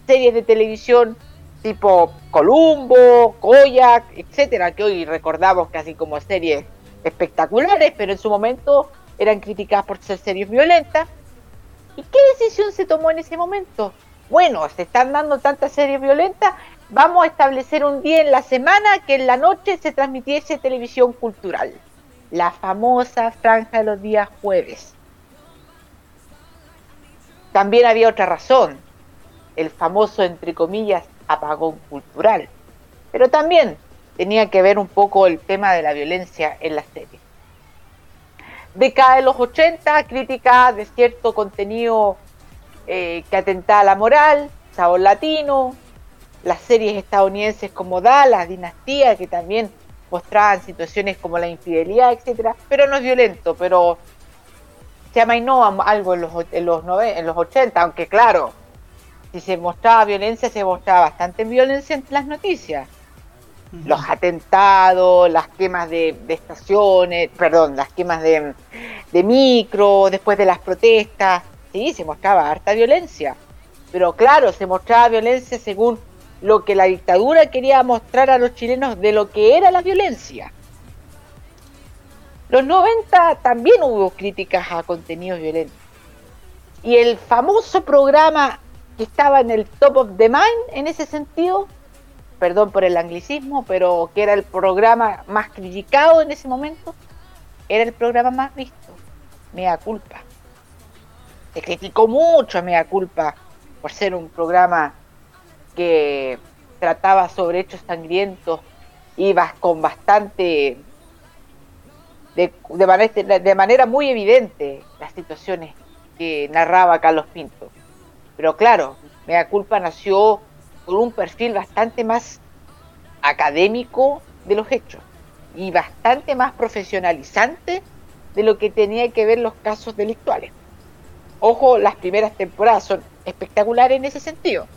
Series de televisión tipo Columbo, Koyak, etcétera, que hoy recordamos casi como series espectaculares, pero en su momento eran criticadas por ser series violentas. ¿Y qué decisión se tomó en ese momento? Bueno, se están dando tantas series violentas, vamos a establecer un día en la semana que en la noche se transmitiese televisión cultural la famosa franja de los días jueves. También había otra razón, el famoso, entre comillas, apagón cultural. Pero también tenía que ver un poco el tema de la violencia en la serie. Década de los 80, crítica de cierto contenido eh, que atentaba a la moral, sabor latino, las series estadounidenses como Dallas, Dinastía, que también mostraban situaciones como la infidelidad, etcétera, pero no es violento, pero se amainó algo en los, en en los 80, aunque claro, si se mostraba violencia, se mostraba bastante violencia en las noticias. Los atentados, las quemas de, estaciones, perdón, las quemas de, de micro, después de las protestas, sí, se mostraba harta violencia. Pero claro, se mostraba violencia según lo que la dictadura quería mostrar a los chilenos de lo que era la violencia. Los 90 también hubo críticas a contenidos violentos. Y el famoso programa que estaba en el top of the mind en ese sentido, perdón por el anglicismo, pero que era el programa más criticado en ese momento, era el programa más visto, Mea Culpa. Se criticó mucho a Mea Culpa por ser un programa que trataba sobre hechos sangrientos, ibas con bastante, de, de, manera, muy evidente las situaciones que narraba Carlos Pinto. Pero claro, Mea Culpa nació con un perfil bastante más académico de los hechos y bastante más profesionalizante de lo que tenía que ver los casos delictuales. Ojo, las primeras temporadas son espectaculares en ese sentido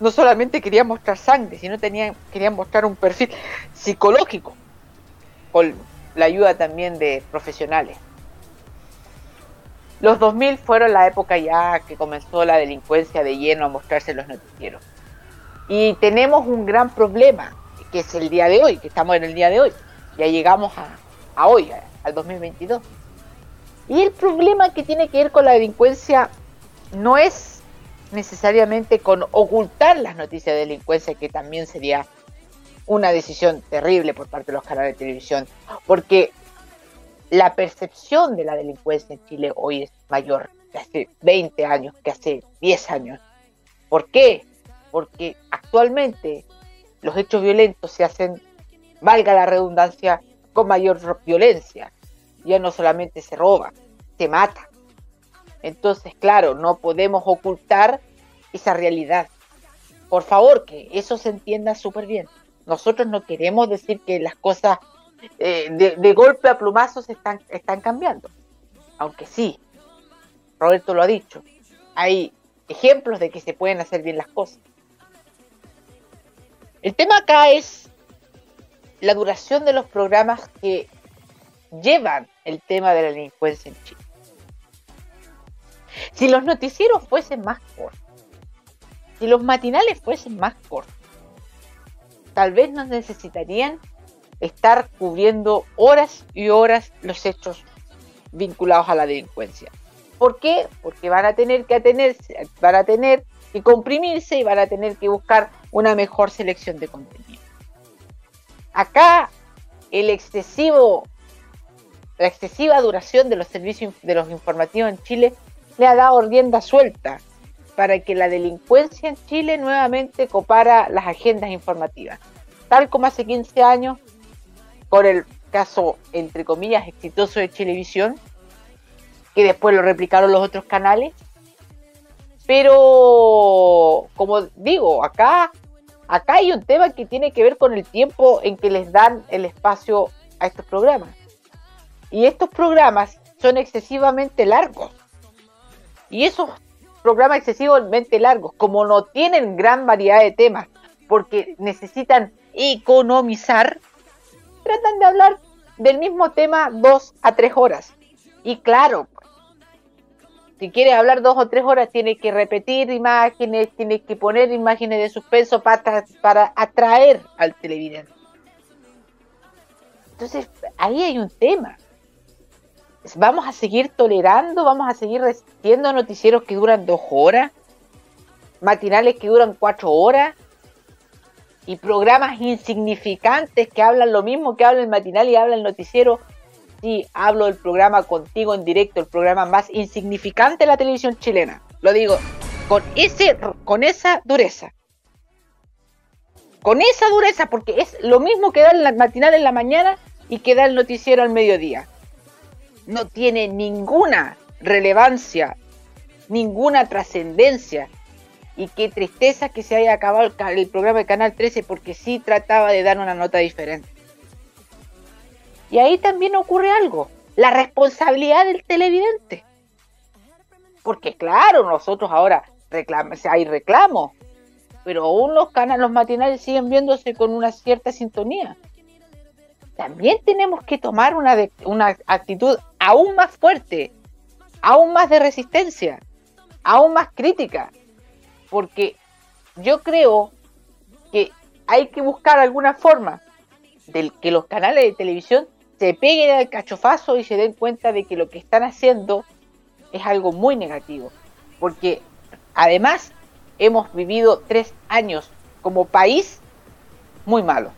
no solamente querían mostrar sangre, sino tenían, querían mostrar un perfil psicológico, con la ayuda también de profesionales. Los 2000 fueron la época ya que comenzó la delincuencia de lleno a mostrarse en los noticieros. Y tenemos un gran problema, que es el día de hoy, que estamos en el día de hoy. Ya llegamos a, a hoy, al 2022. Y el problema que tiene que ver con la delincuencia no es necesariamente con ocultar las noticias de delincuencia, que también sería una decisión terrible por parte de los canales de televisión, porque la percepción de la delincuencia en Chile hoy es mayor que hace 20 años, que hace 10 años. ¿Por qué? Porque actualmente los hechos violentos se hacen, valga la redundancia, con mayor violencia. Ya no solamente se roba, se mata, entonces, claro, no podemos ocultar esa realidad. Por favor, que eso se entienda súper bien. Nosotros no queremos decir que las cosas eh, de, golpe a plumazos están, están cambiando. Aunque sí, Roberto lo ha dicho, hay ejemplos de que se pueden hacer bien las cosas. El tema acá es la duración de los programas que llevan el tema de la delincuencia en Chile. Si los noticieros fuesen más cortos, si los matinales fuesen más cortos, tal vez no necesitarían estar cubriendo horas y horas los hechos vinculados a la delincuencia. ¿Por qué? Porque van a tener que atenerse, van a tener que comprimirse y van a tener que buscar una mejor selección de contenido. Acá la excesiva duración de los servicios de los informativos en Chile le ha dado rienda suelta para que la delincuencia en Chile nuevamente copara las agendas informativas. Tal como hace 15 años, con el caso, entre comillas, exitoso de Televisión, que después lo replicaron los otros canales. Pero, como digo, acá, acá hay un tema que tiene que ver con el tiempo en que les dan el espacio a estos programas. Y estos programas son excesivamente largos. Y esos programas excesivamente largos, como no tienen gran variedad de temas, porque necesitan economizar, tratan de hablar del mismo tema dos a tres horas. Y claro, si quiere hablar dos o tres horas, tiene que repetir imágenes, tiene que poner imágenes de suspenso para, para atraer al televidente. Entonces, ahí hay un tema. ¿Vamos a seguir tolerando? ¿Vamos a seguir resistiendo noticieros que duran dos horas? ¿Matinales que duran cuatro horas? ¿Y programas insignificantes que hablan lo mismo que habla el matinal y habla el noticiero? Sí, hablo del programa contigo en directo, el programa más insignificante de la televisión chilena. Lo digo con, ese, con esa dureza. Con esa dureza, porque es lo mismo que da el matinal en la mañana y que da el noticiero al mediodía no tiene ninguna relevancia, ninguna trascendencia. Y qué tristeza que se haya acabado el, programa de Canal 13 porque sí trataba de dar una nota diferente. Y ahí también ocurre algo, la responsabilidad del televidente. Porque claro, nosotros ahora hay reclamos, pero aún los canales, los matinales siguen viéndose con una cierta sintonía también tenemos que tomar una, una actitud aún más fuerte, aún más de resistencia, aún más crítica, porque yo creo que hay que buscar alguna forma de que los canales de televisión se peguen al cachofazo y se den cuenta de que lo que están haciendo es algo muy negativo, porque además hemos vivido tres años como país muy malos,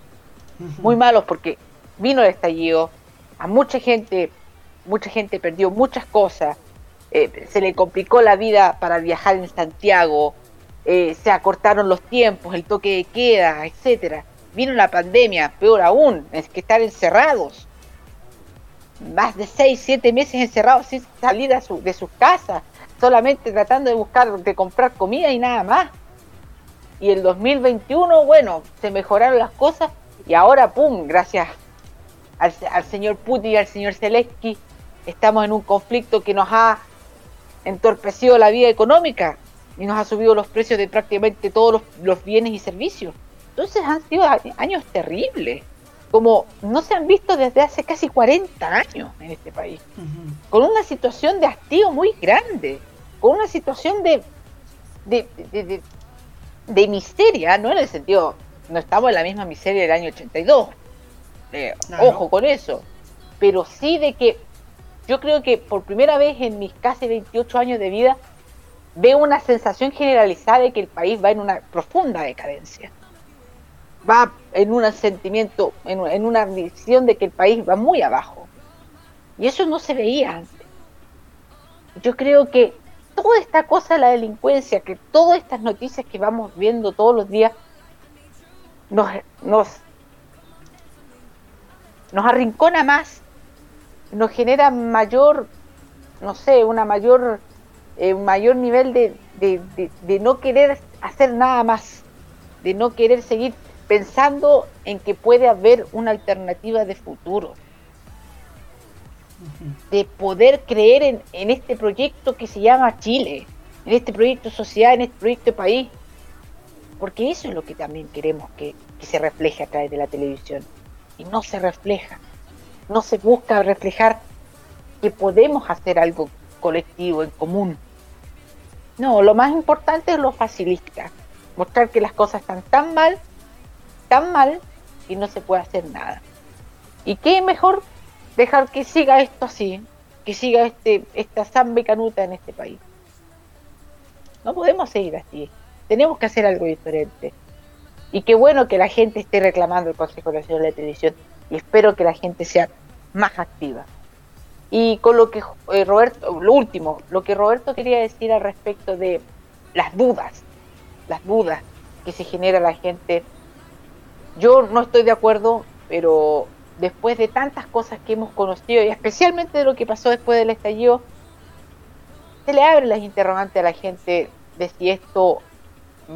muy malos porque vino el estallido, a mucha gente, mucha gente perdió muchas cosas, eh, se le complicó la vida para viajar en Santiago, eh, se acortaron los tiempos, el toque de queda, etcétera. Vino la pandemia, peor aún, es que estar encerrados, más de 6, 7 meses encerrados sin salir de sus casas, solamente tratando de buscar, de comprar comida y nada más. Y el 2021, bueno, se mejoraron las cosas y ahora, ¡pum!, gracias al, señor Putin y al señor Zelensky, estamos en un conflicto que nos ha entorpecido la vida económica y nos ha subido los precios de prácticamente todos los, bienes y servicios. Entonces han sido años terribles, como no se han visto desde hace casi 40 años en este país, con una situación de hastío muy grande, con una situación de, de, de, de miseria, no en el sentido, no estamos en la misma miseria del año 82, eh, ojo con eso. Pero sí de que yo creo que por primera vez en mis casi 28 años de vida veo una sensación generalizada de que el país va en una profunda decadencia. Va en un sentimiento, en, una visión de que el país va muy abajo. Y eso no se veía antes. Yo creo que toda esta cosa de la delincuencia, que todas estas noticias que vamos viendo todos los días, nos, nos nos arrincona más, nos genera mayor, no sé, una mayor, eh, un mayor nivel de, de, no querer hacer nada más, de no querer seguir pensando en que puede haber una alternativa de futuro, de poder creer en, en, este proyecto que se llama Chile, en este proyecto social, en este proyecto país, porque eso es lo que también queremos que, que se refleje a través de la televisión. Y no se refleja. No se busca reflejar que podemos hacer algo colectivo, en común, No, lo más importante es lo facilista. Mostrar que las cosas están tan mal, tan mal, y no se puede hacer nada. ¿Y qué mejor dejar que siga esto así? Que siga este, esta samba y canuta en este país. No podemos seguir así. Tenemos que hacer algo diferente. Y qué bueno que la gente esté reclamando el Consejo Nacional de Televisión. Y espero que la gente sea más activa. Y con lo que eh, Roberto, lo último, lo que Roberto quería decir al respecto de las dudas, las dudas que se genera la gente. Yo no estoy de acuerdo, pero después de tantas cosas que hemos conocido y especialmente de lo que pasó después del estallido, se le abren las interrogantes a la gente de si esto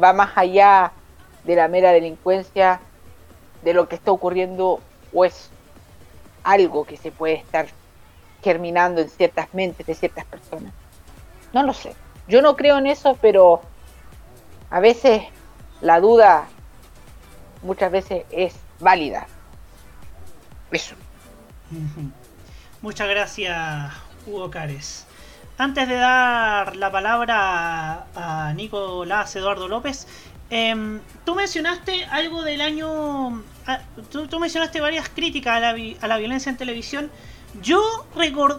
va más allá de la mera delincuencia, de lo que está ocurriendo o es algo que se puede estar germinando en ciertas mentes de ciertas personas. No lo sé. Yo no creo en eso, pero a veces la duda muchas veces es válida. Eso. Muchas gracias, Hugo Cares. Antes de dar la palabra a Nicolás Eduardo López, em, tú mencionaste algo del año. tú, mencionaste varias críticas a la, a la violencia en televisión yo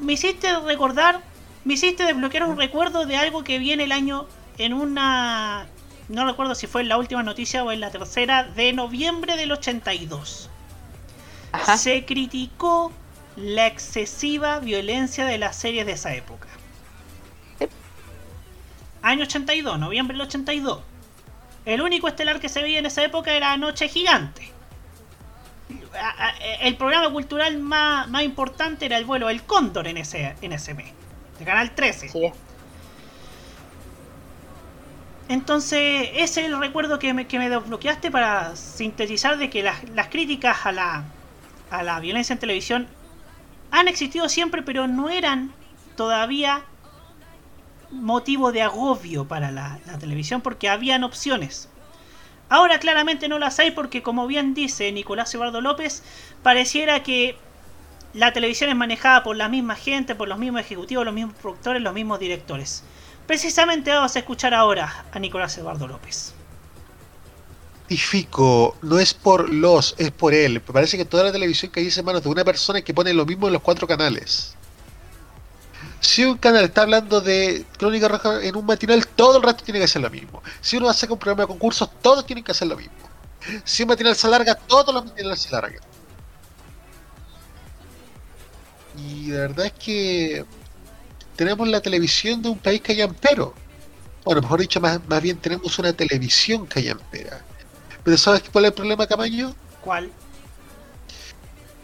me hiciste recordar, me hiciste desbloquear un recuerdo de algo que viene el año en una... No recuerdo si fue en la última noticia o en la tercera de noviembre del 82. Se criticó la excesiva violencia de las series de esa época. Año 82, noviembre del 82. El único estelar que se veía en esa época era Noche Gigante el programa cultural más, importante era el vuelo El Cóndor en ese, en ese mes, de Canal 13. Entonces, ese es el recuerdo que me, que me desbloqueaste para sintetizar de que las, las críticas a la, a la violencia en televisión han existido siempre, pero no eran todavía motivo de agobio para la, la televisión porque habían opciones. Ahora claramente no las hay porque, como bien dice Nicolás Eduardo López, pareciera que la televisión es manejada por la misma gente, por los mismos ejecutivos, los mismos productores, los mismos directores. Precisamente vamos a escuchar ahora a Nicolás Eduardo López. No es por los, es por él. Parece que toda la televisión que en manos de una persona que pone lo mismo en los cuatro canales. Si un canal está hablando de Crónica Roja en un matinal, todo el resto tiene que hacer lo mismo. Si uno hace un programa de concursos, todos tienen que hacer lo mismo. Si un matinal se alarga, todos los matinales se alargan. Y la verdad es que tenemos la televisión de un país callampero. Bueno, mejor dicho, más, más bien tenemos una televisión callampera. Pero ¿sabes cuál es el problema, Camaño? ¿Cuál?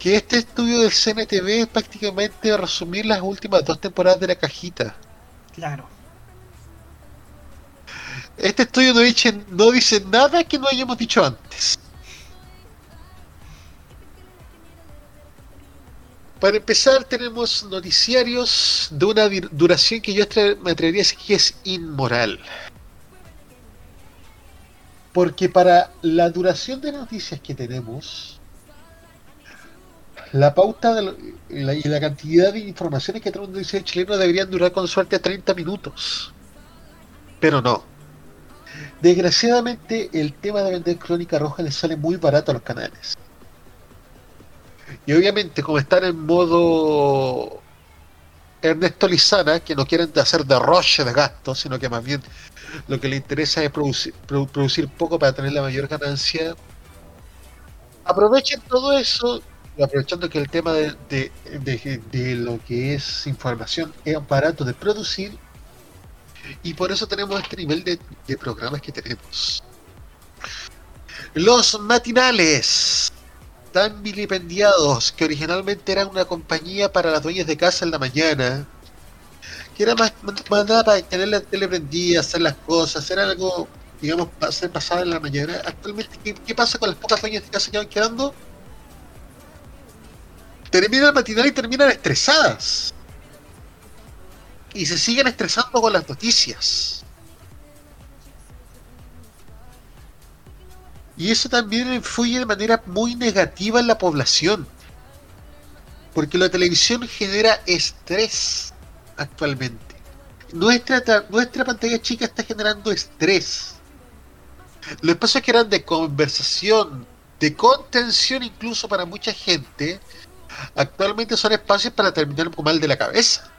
Que este estudio del CNTV es prácticamente resumir las últimas dos temporadas de la cajita. Claro. Este estudio no dice, no dice nada que no hayamos dicho antes. Para empezar, tenemos noticiarios de una duración que yo me atrevería a decir que es inmoral. Porque para la duración de noticias que tenemos, la pauta de y la cantidad de informaciones que trae un noticiero chileno deberían durar con suerte 30 minutos. Pero no. Desgraciadamente el tema de vender Crónica Roja les sale muy barato a los canales. Y obviamente como están en modo Ernesto Lizana, que no quieren hacer derroche de gastos, sino que más bien lo que les interesa es producir, producir poco para tener la mayor ganancia, aprovechen todo eso aprovechando que el tema de, de, lo que es información es barato de producir y por eso tenemos este nivel de, programas que tenemos. Los matinales, tan vilipendiados, que originalmente eran una compañía para las dueñas de casa en la mañana, que era más, nada para tener la tele prendida, hacer las cosas, hacer algo, digamos, ser pasada en la mañana. Actualmente, ¿qué, ¿qué, pasa con las pocas dueñas de casa que van quedando? Terminan el matinal y terminan estresadas. Y se siguen estresando con las noticias. Y eso también influye de manera muy negativa en la población. Porque la televisión genera estrés actualmente. nuestra, nuestra pantalla chica está generando estrés. Los espacios que eran de conversación, de contención incluso para mucha gente, actualmente son espacios para terminar un mal de la cabeza.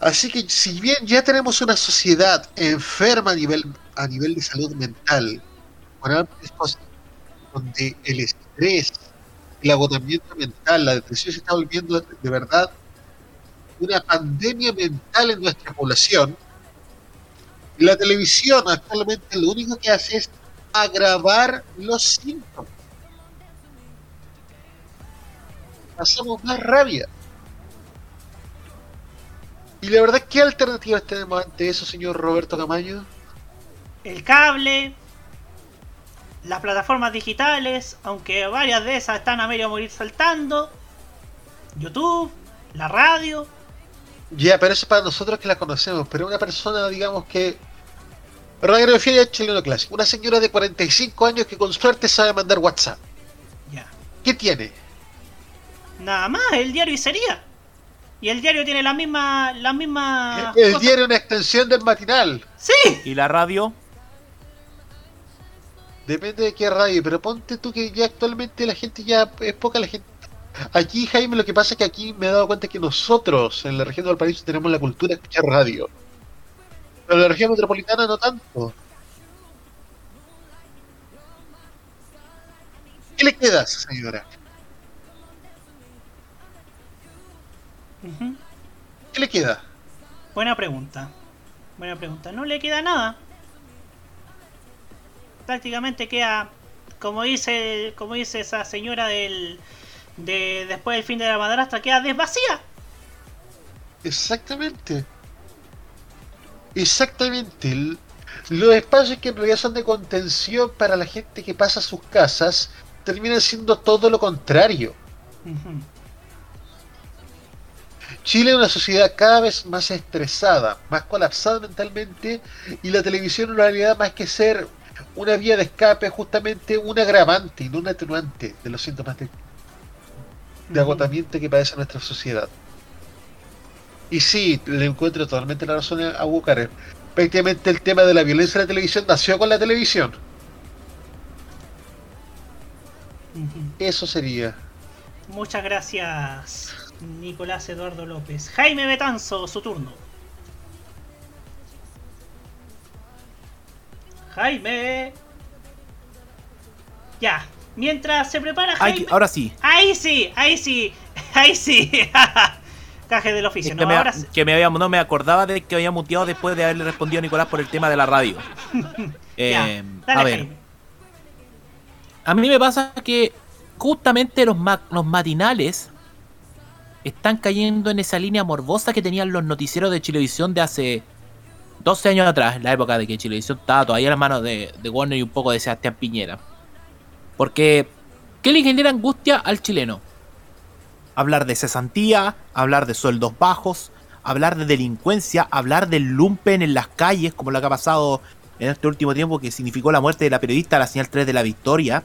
Así que si bien ya tenemos una sociedad enferma a nivel, a nivel de salud mental, con amplias cosas, donde el estrés, el agotamiento mental, la depresión se está volviendo de verdad una pandemia mental en nuestra población, la televisión actualmente lo único que hace es agravar los síntomas. Pasamos más rabia. Y la verdad, ¿qué alternativas tenemos ante eso, señor Roberto Camaño? El cable, las plataformas digitales, aunque varias de esas están a medio morir saltando, YouTube, la radio, Ya, pero eso es para nosotros que la conocemos, pero una persona, digamos que... Radiografía de chileno clásico. Una señora de 45 años que con suerte sabe mandar WhatsApp. Ya. ¿Qué tiene? Nada más, el diario y sería. Y el diario tiene la misma, la misma. El diario es una extensión del matinal. Sí. ¿Y la radio? Depende de qué radio, pero ponte tú que ya actualmente la gente ya es poca la gente. Aquí, Jaime, lo que pasa es que aquí me he dado cuenta que nosotros en la región de Valparaíso tenemos la cultura de escuchar radio. Pero en la región metropolitana no tanto. ¿Qué le queda a ¿Qué le queda? Buena pregunta. Buena pregunta. No le queda nada. Prácticamente queda, como dice, como dice esa señora del, de después del fin de la madrastra, queda desvacía. Exactamente. Exactamente. Los espacios que en realidad son de contención para la gente que pasa a sus casas terminan siendo todo lo contrario. Chile es una sociedad cada vez más estresada, más colapsada mentalmente y la televisión en realidad más que ser una vía de escape es justamente un agravante y no un atenuante de los síntomas de, de agotamiento que padece nuestra sociedad. Y sí, le encuentro totalmente la razón a Bucar. Prácticamente el tema de la violencia en la televisión nació con la televisión. Eso sería. Muchas gracias, Nicolás Eduardo López. Jaime Betanzo, su turno. Jaime. Ya. Mientras se prepara Jaime. ahora sí. Ahí sí, ahí sí, ahí sí. Caje del oficio. Es No, que me, ahora que me había, no me acordaba de que había muteado después de haberle respondido a Nicolás por el tema de la radio. Eh, Dale, a ver, Jaime. a mí me pasa que justamente los, ma- los matinales están cayendo en esa línea morbosa que tenían los noticieros de Chilevisión de hace 12 años atrás, la época de que Chilevisión estaba todavía en las manos de, de Warner y un poco de Sebastián Piñera. Porque, ¿qué le genera angustia al chileno? Hablar de cesantía, hablar de sueldos bajos, hablar de delincuencia, hablar del lumpen en las calles, como lo que ha pasado en este último tiempo, que significó la muerte de la periodista La Señal 3 de la Victoria.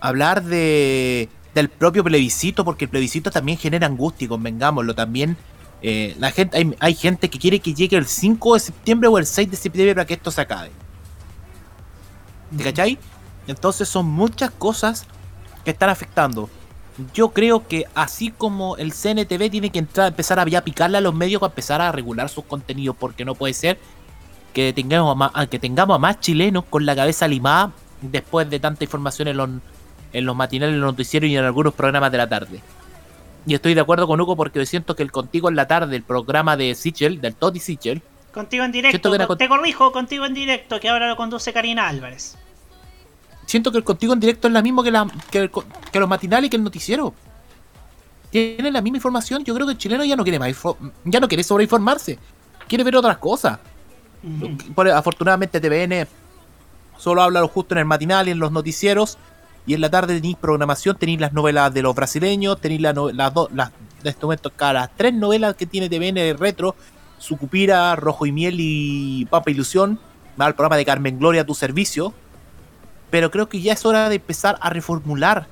Hablar de del propio plebiscito, porque el plebiscito también genera angustia, y convengámoslo, también eh, la gente, hay, hay gente que quiere que llegue el 5 de septiembre o el 6 de septiembre para que esto se acabe. ¿Te cachai? Entonces son muchas cosas que están afectando. Yo creo que así como el CNTV tiene que entrar, empezar a ya picarle a los medios para empezar a regular sus contenidos, porque no puede ser que tengamos a más, que tengamos a más chilenos con la cabeza limada después de tanta información en los, en los matinales, en los noticieros y en algunos programas de la tarde. Y estoy de acuerdo con Hugo porque siento que el Contigo en la tarde, el programa de Sichel, del Toddy Sichel, Contigo en directo. con- Te corrijo, contigo en directo, que ahora lo conduce Karina Álvarez. siento que el Contigo en directo es la misma que, la, que, el co- que los matinales y que el noticiero. Tienen la misma información. Yo creo que el chileno ya no quiere más ya no quiere sobreinformarse. Quiere ver otras cosas. Por- afortunadamente TVN solo habla lo justo en el matinal y en los noticieros. Y en la tarde tenéis programación, tenéis las novelas de los brasileños, tenéis la no- las dos, las de este momento, cada tres novelas que tiene TVN retro, Sucupira, Rojo y Miel y Papa Ilusión, más el programa de Carmen Gloria a tu servicio. Pero creo que ya es hora de empezar a reformular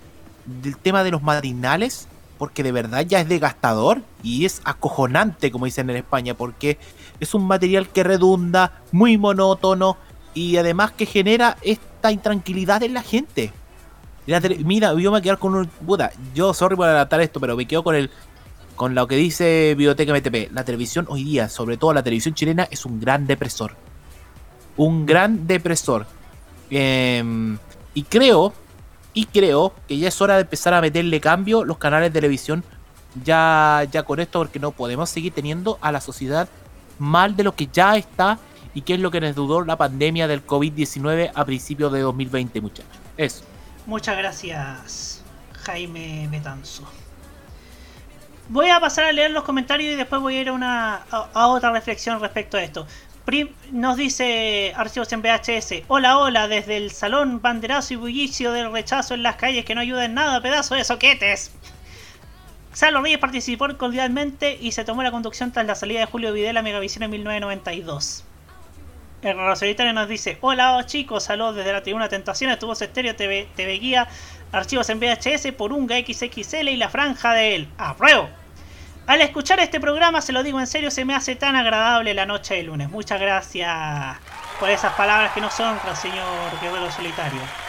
el tema de los matinales porque de verdad ya es desgastador y es acojonante, como dicen en España, porque es un material que redunda, muy monótono y además que genera esta intranquilidad en la gente. Mira, yo me voy con un. Puta, yo, sorry por adaptar esto, pero me quedo con el. Con lo que dice Biblioteca MTP. La televisión hoy día, sobre todo la televisión chilena, es un gran depresor. Un gran depresor. Em, y creo y creo que ya es hora de empezar a meterle cambio los canales de televisión ya, ya con esto, porque no podemos seguir teniendo a la sociedad mal de lo que ya está y que es lo que nos dudó la pandemia del COVID-19 a principios de 2020, muchachos. Eso. Muchas gracias, Jaime Betanzo. Voy a pasar a leer los comentarios y después voy a ir a, una, a otra reflexión respecto a esto nos dice Archivos en VHS. Hola, hola, desde el salón banderazo y bullicio del rechazo en las calles que no ayuda en nada, pedazo de soquetes. Salo Reyes participó cordialmente y se tomó la conducción tras la salida de Julio Videla a Megavisión en 1992. El Rosolitario nos dice: Hola chicos, saludos desde la tribuna Tentaciones, tu voz estéreo TV, TV Guía, archivos en VHS por Unga XXL y la franja de él. ¡Apruebo! Al escuchar este programa, se lo digo en serio, se me hace tan agradable la noche de lunes. Muchas gracias por esas palabras que nos honran, señor Guerrero Solitario.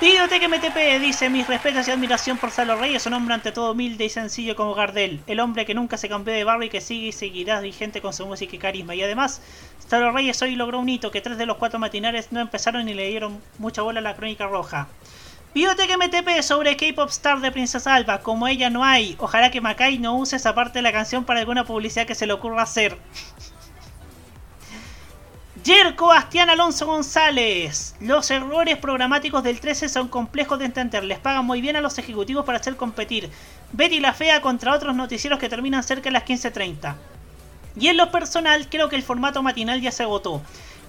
Que MTP dice mis respetos y admiración por Salo Reyes, un hombre ante todo humilde y sencillo como Gardel, el hombre que nunca se cambió de barrio y que sigue y seguirá vigente con su música y carisma. Y además, Salo Reyes hoy logró un hito que tres de los cuatro matinales no empezaron y le dieron mucha bola a la crónica roja. Biblioteca MTP sobre K-Pop Star de Princesa Alba. Como ella no hay. Ojalá que Makai no use esa parte de la canción para alguna publicidad que se le ocurra hacer. Jerko Bastián Alonso González. Los errores programáticos del 13 son complejos de entender. Les pagan muy bien a los ejecutivos para hacer competir Betty la Fea contra otros noticieros que terminan cerca de las 15.30. Y en lo personal, creo que el formato matinal ya se agotó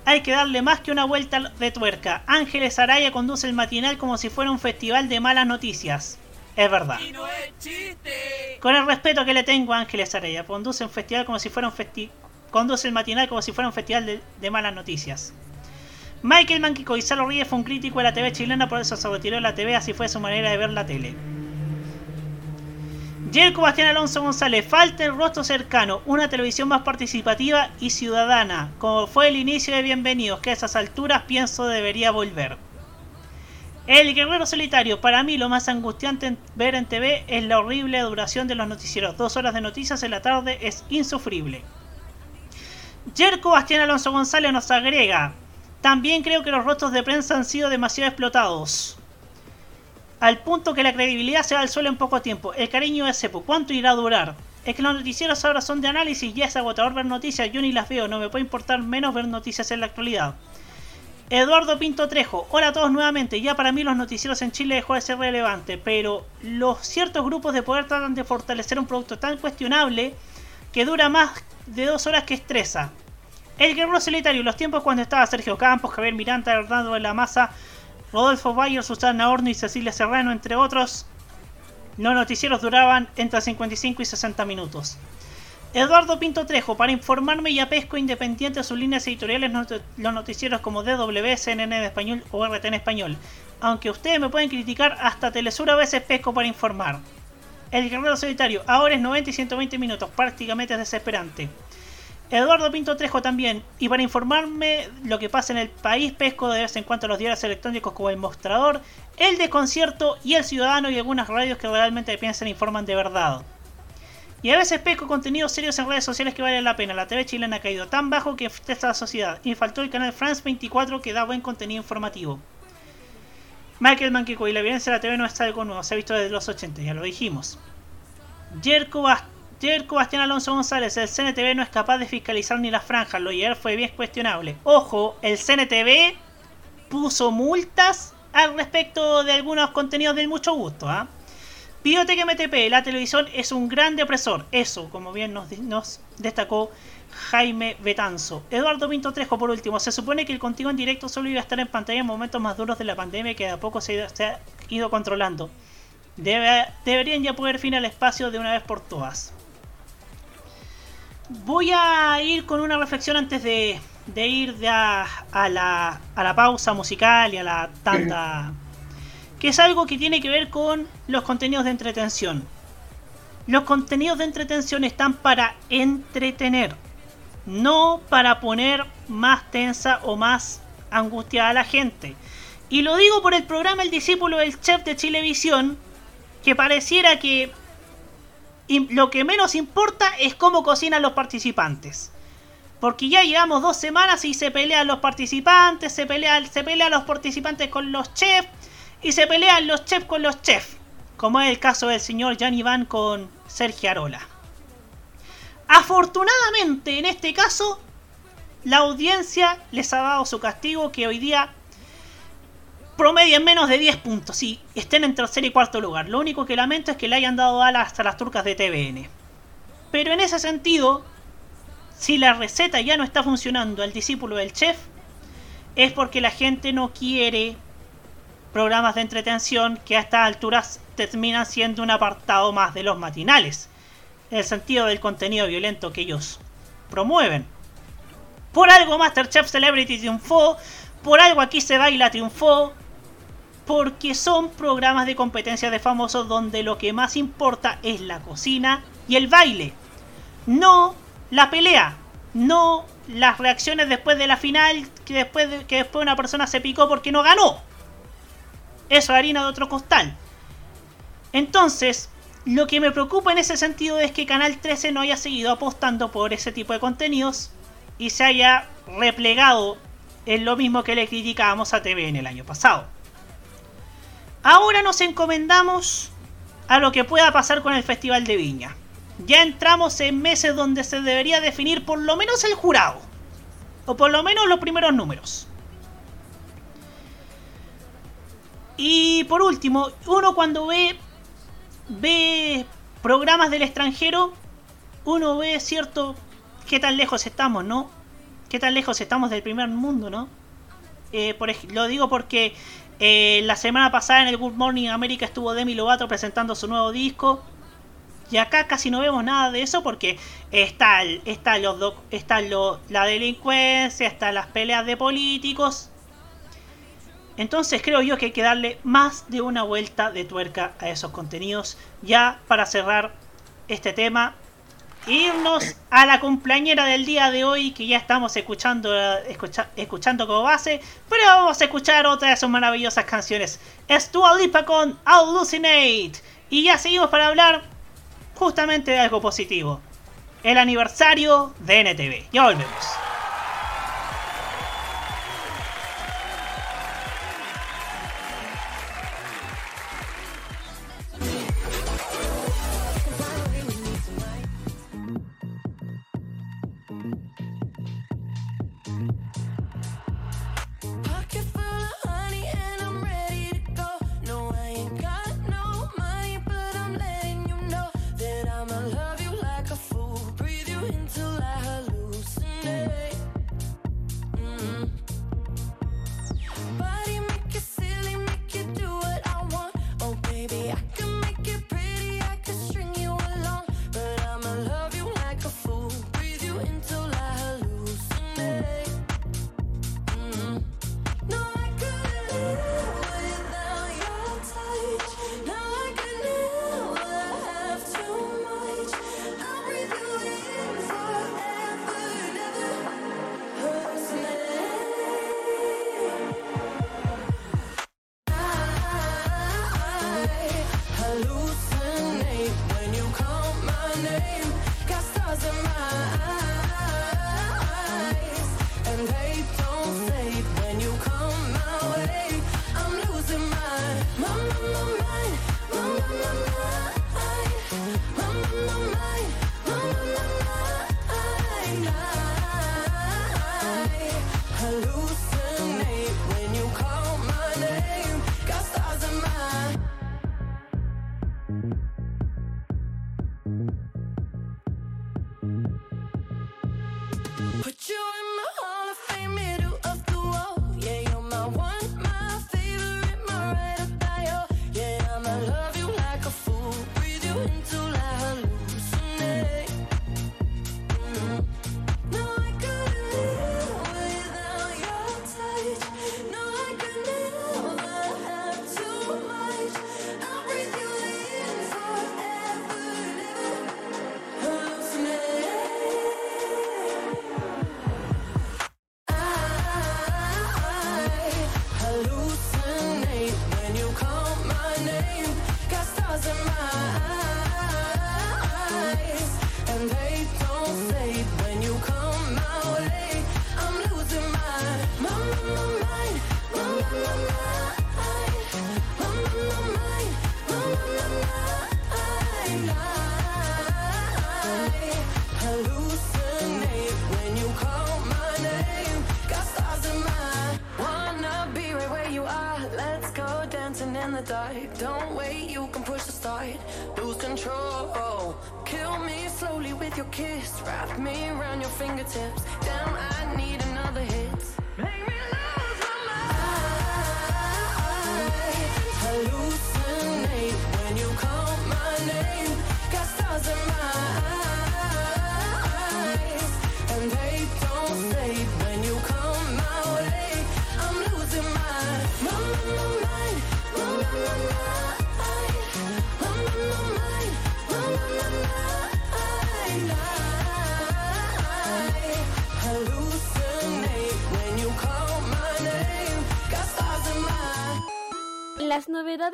hay que darle más que una vuelta de tuerca. Ángeles Araya conduce el matinal como si fuera un festival de malas noticias. Es verdad. Con el respeto que le tengo a Ángeles Araya, conduce un festival como si fuera un festi conduce el matinal como si fuera un festival de, malas noticias. Michael Manquico y Salo Ríez fue un crítico de la TV chilena, por eso se retiró de la TV, así fue su manera de ver la tele. Jerko Bastián Alonso González, falta el rostro cercano, una televisión más participativa y ciudadana, como fue el inicio de Bienvenidos, que a esas alturas pienso debería volver. El Guerrero Solitario, para mí lo más angustiante ver en TV es la horrible duración de los noticieros. Dos horas de noticias en la tarde es insufrible. Jerko Bastián Alonso González nos agrega, también creo que los rostros de prensa han sido demasiado explotados al punto que la credibilidad se va al suelo en poco tiempo. El cariño es cepo. ¿Cuánto irá a durar? Es que los noticieros ahora son de análisis y es agotador ver noticias. Yo ni las veo, no me puede importar menos ver noticias en la actualidad. Eduardo Pinto Trejo, hola a todos nuevamente. Ya para mí los noticieros en Chile dejó de ser relevante, pero los ciertos grupos de poder tratan de fortalecer un producto tan cuestionable que dura más de dos horas que estresa. El guerrero solitario, los tiempos cuando estaba Sergio Campos, Javier Miranda, Hernando de la Masa, Rodolfo Bayer, Susana Horno y Cecilia Serrano, entre otros. Los noticieros duraban entre 55 y 60 minutos. Eduardo Pinto Trejo, para informarme y apesco independiente de sus líneas editoriales, los noticieros como DW, CNN en español o RT en español. Aunque ustedes me pueden criticar, hasta Telesur a veces pesco para informar. El Guerrero Solitario, ahora es 90 y 120 minutos, prácticamente es desesperante. Eduardo Pinto Trejo también. Y para informarme lo que pasa en el país, pesco de vez en cuando los diarios electrónicos como El Mostrador, El Desconcierto y El Ciudadano y algunas radios que realmente piensan e informan de verdad. Y a veces pesco contenidos serios en redes sociales que valen la pena. La TV chilena ha caído tan bajo que está la sociedad. Y faltó el canal France 24 que da buen contenido informativo. Michael Manquico y la violencia de la TV no está algo nuevo, se ha visto desde los 80, ya lo dijimos. Jerko Bast Jerko Bastián Alonso González, el CNTV no es capaz de fiscalizar ni las franjas, lo ayer fue bien cuestionable. Ojo, el CNTV puso multas al respecto de algunos contenidos del mucho gusto. ¿ah? Biotech MTP, la televisión es un gran depresor. Eso, como bien nos destacó Jaime Betanzo. Eduardo Pinto Trejo, por último, se supone que el contigo en directo solo iba a estar en pantalla en momentos más duros de la pandemia que a poco se, ha ido controlando. deberían ya poder fin al espacio de una vez por todas. Voy a ir con una reflexión antes de, ir a, la, pausa musical y a la tanda. que es algo que tiene que ver con los contenidos de entretención. Los contenidos de entretención están para entretener, no para poner más tensa o más angustiada a la gente. Y lo digo por el programa El discípulo del chef de Chilevisión, que pareciera que lo que menos importa es cómo cocinan los participantes. Porque ya llevamos dos semanas y se pelean los participantes, se pelean, se pelean los participantes con los chefs y se pelean los chefs con los chefs. Como es el caso del señor Jan Iván con Sergio Arola. Afortunadamente, en este caso, la audiencia les ha dado su castigo que hoy día promedian menos de 10 puntos y estén en tercer y cuarto lugar. Lo único que lamento es que le hayan dado alas hasta las turcas de TVN. Pero en ese sentido, si la receta ya no está funcionando al discípulo del chef, es porque la gente no quiere programas de entretención que a estas alturas terminan siendo un apartado más de los matinales, en el sentido del contenido violento que ellos promueven. Por algo Masterchef Celebrity triunfó, por algo aquí se baila triunfó, porque son programas de competencia de famosos donde lo que más importa es la cocina y el baile, no la pelea, no las reacciones después de la final, que después, que después una persona se picó porque no ganó. Eso es harina de otro costal. Entonces, lo que me preocupa en ese sentido es que Canal 13 no haya seguido apostando por ese tipo de contenidos y se haya replegado en lo mismo que le criticábamos a TV en el año pasado. Ahora nos encomendamos a lo que pueda pasar con el Festival de Viña. Ya entramos en meses donde se debería definir por lo menos el jurado. O por lo menos los primeros números. Y por último, uno cuando ve ve programas del extranjero, uno ve cierto qué tan lejos estamos, ¿no? Qué tan lejos estamos del primer mundo, ¿no? Eh, por, lo digo porque eh, la semana pasada en el Good Morning America estuvo Demi Lovato presentando su nuevo disco. Y acá casi no vemos nada de eso porque está, está, los está lo, la delincuencia, están las peleas de políticos. Entonces creo yo que hay que darle más de una vuelta de tuerca a esos contenidos. Ya para cerrar este tema, irnos a la cumpleañera del día de hoy que ya estamos escuchando, escuchando como base, pero vamos a escuchar otra de sus maravillosas canciones. Es Dua Lipa con Hallucinate. Y ya seguimos para hablar justamente de algo positivo. El aniversario de NTV. Ya volvemos.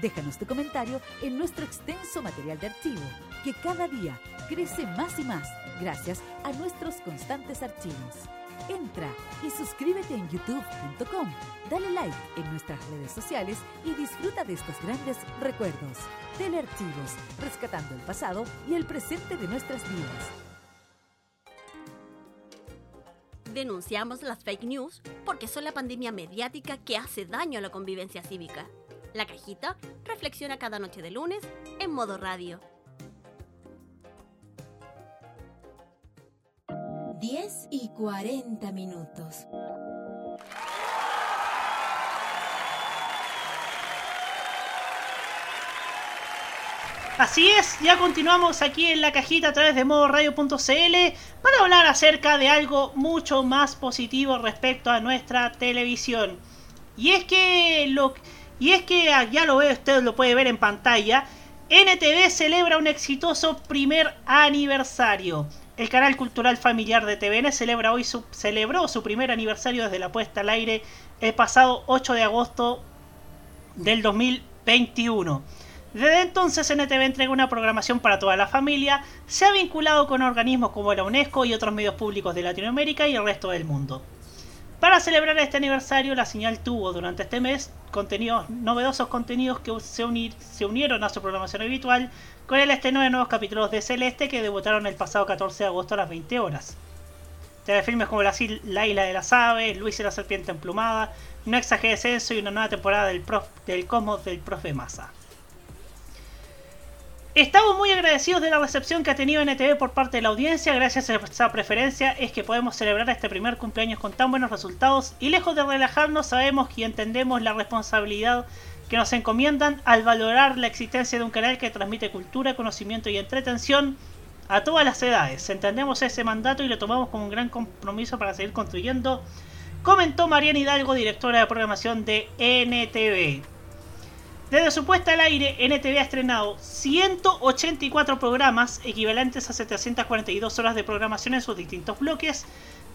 Déjanos tu comentario en nuestro extenso material de archivo, que cada día crece más y más gracias a nuestros constantes archivos. Entra y suscríbete en youtube.com, dale like en nuestras redes sociales y disfruta de estos grandes recuerdos. Telearchivos, rescatando el pasado y el presente de nuestras vidas. Denunciamos las fake news porque son la pandemia mediática que hace daño a la convivencia cívica. La cajita reflexiona cada noche de lunes en modo radio. 10 y 40 minutos. Así es, ya continuamos aquí en la cajita a través de modoradio.cl para hablar acerca de algo mucho más positivo respecto a nuestra televisión. Y es que lo y es que ah, ya lo ve usted lo puede ver en pantalla, NTV celebra un exitoso primer aniversario. El canal cultural familiar de TVN celebra hoy su, celebró su primer aniversario desde la puesta al aire el pasado 8 de agosto del 2021. Desde entonces NTV entrega una programación para toda la familia, se ha vinculado con organismos como la UNESCO y otros medios públicos de Latinoamérica y el resto del mundo. Para celebrar este aniversario, la señal tuvo durante este mes contenidos, novedosos contenidos que se, unir- se unieron a su programación habitual con el estreno de nuevos capítulos de Celeste que debutaron el pasado 14 de agosto a las 20 horas. Telefilmes como La, La Isla de las Aves, Luis y la Serpiente Emplumada, No exagere descenso y una nueva temporada del, prof- del Cosmos del Profe Massa. Estamos muy agradecidos de la recepción que ha tenido NTV por parte de la audiencia. Gracias a esa preferencia es que podemos celebrar este primer cumpleaños con tan buenos resultados y lejos de relajarnos sabemos y entendemos la responsabilidad que nos encomiendan al valorar la existencia de un canal que transmite cultura, conocimiento y entretención a todas las edades. Entendemos ese mandato y lo tomamos como un gran compromiso para seguir construyendo, comentó Mariana Hidalgo, directora de programación de NTV. Desde su puesta al aire, NTV ha estrenado 184 programas, equivalentes a 742 horas de programación en sus distintos bloques,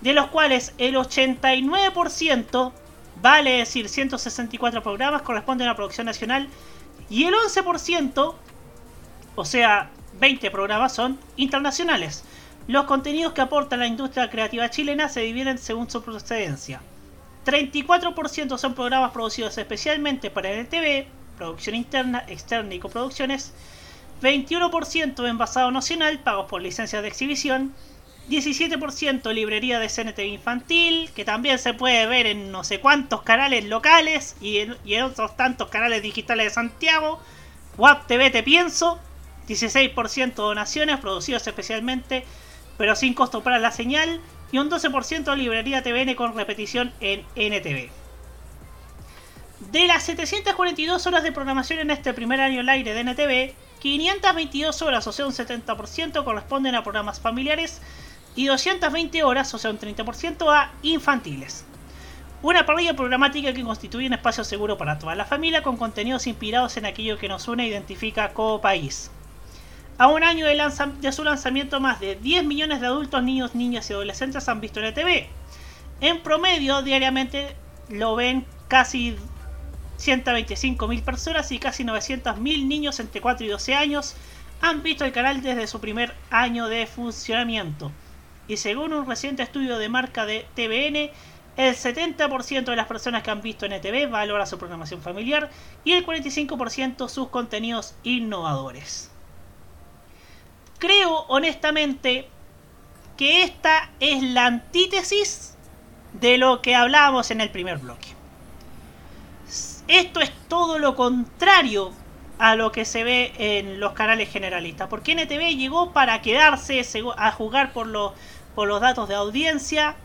de los cuales el 89%, vale decir 164 programas, corresponden a producción nacional y el 11%, o sea, 20 programas son internacionales. Los contenidos que aporta la industria creativa chilena se dividen según su procedencia. 34% son programas producidos especialmente para NTV, producción interna, externa y coproducciones. 21% envasado nacional, pagos por licencias de exhibición. 17% librería de CNTV infantil, que también se puede ver en no sé cuántos canales locales y en, y en otros tantos canales digitales de Santiago. WAP TV Te Pienso. 16% donaciones producidos especialmente, pero sin costo para la señal. Y un 12% librería TVN con repetición en NTV. De las 742 horas de programación en este primer año al aire de NTV, 522 horas, o sea un 70%, corresponden a programas familiares y 220 horas, o sea un 30%, a infantiles. Una parrilla programática que constituye un espacio seguro para toda la familia con contenidos inspirados en aquello que nos une e identifica como país. A un año de, de su lanzamiento, más de 10 millones de adultos, niños, niñas y adolescentes han visto NTV. En promedio, diariamente lo ven casi 125.000 personas y casi 900.000 niños entre 4 y 12 años han visto el canal desde su primer año de funcionamiento. Y según un reciente estudio de marca de TVN, el 70% de las personas que han visto NTV valora su programación familiar y el 45% sus contenidos innovadores. Creo honestamente que esta es la antítesis de lo que hablábamos en el primer bloque. Esto es todo lo contrario a lo que se ve en los canales generalistas. Porque NTV llegó para quedarse a jugar por los, por los datos de audiencia.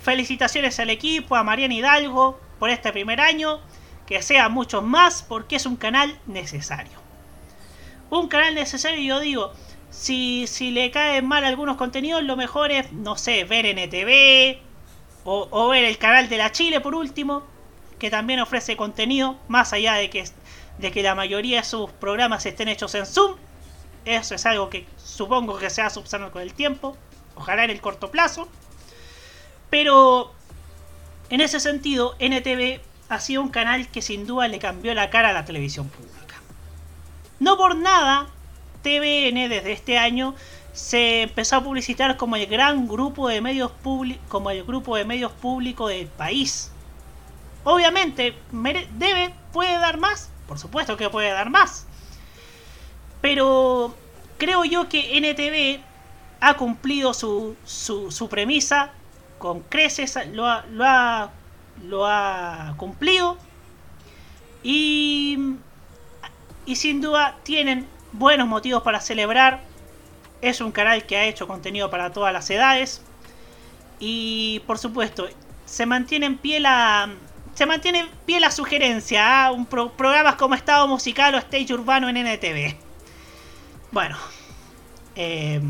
Felicitaciones al equipo, a Mariana Hidalgo por este primer año. Que sea muchos más porque es un canal necesario. Un canal necesario, yo digo, si, si le caen mal algunos contenidos, lo mejor es, no sé, ver NTV o, o ver el canal de la Chile por último, que también ofrece contenido, más allá de que, de que la mayoría de sus programas estén hechos en Zoom. Eso es algo que supongo que se va a subsanar con el tiempo, ojalá en el corto plazo. Pero en ese sentido, NTV ha sido un canal que sin duda le cambió la cara a la televisión pública. No por nada, TVN desde este año se empezó a publicitar como el gran grupo de medios como el grupo de medios públicos del país. Obviamente, debe, puede dar más, por supuesto que puede dar más. Pero creo yo que NTV ha cumplido su, su, premisa con creces, lo ha, lo ha, lo ha cumplido. Y, y sin duda tienen buenos motivos para celebrar. Es un canal que ha hecho contenido para todas las edades. Y por supuesto, se mantiene en pie la. Se mantiene en pie la sugerencia a pro- programas como Estado Musical o Stage Urbano en NTV. Bueno. eh,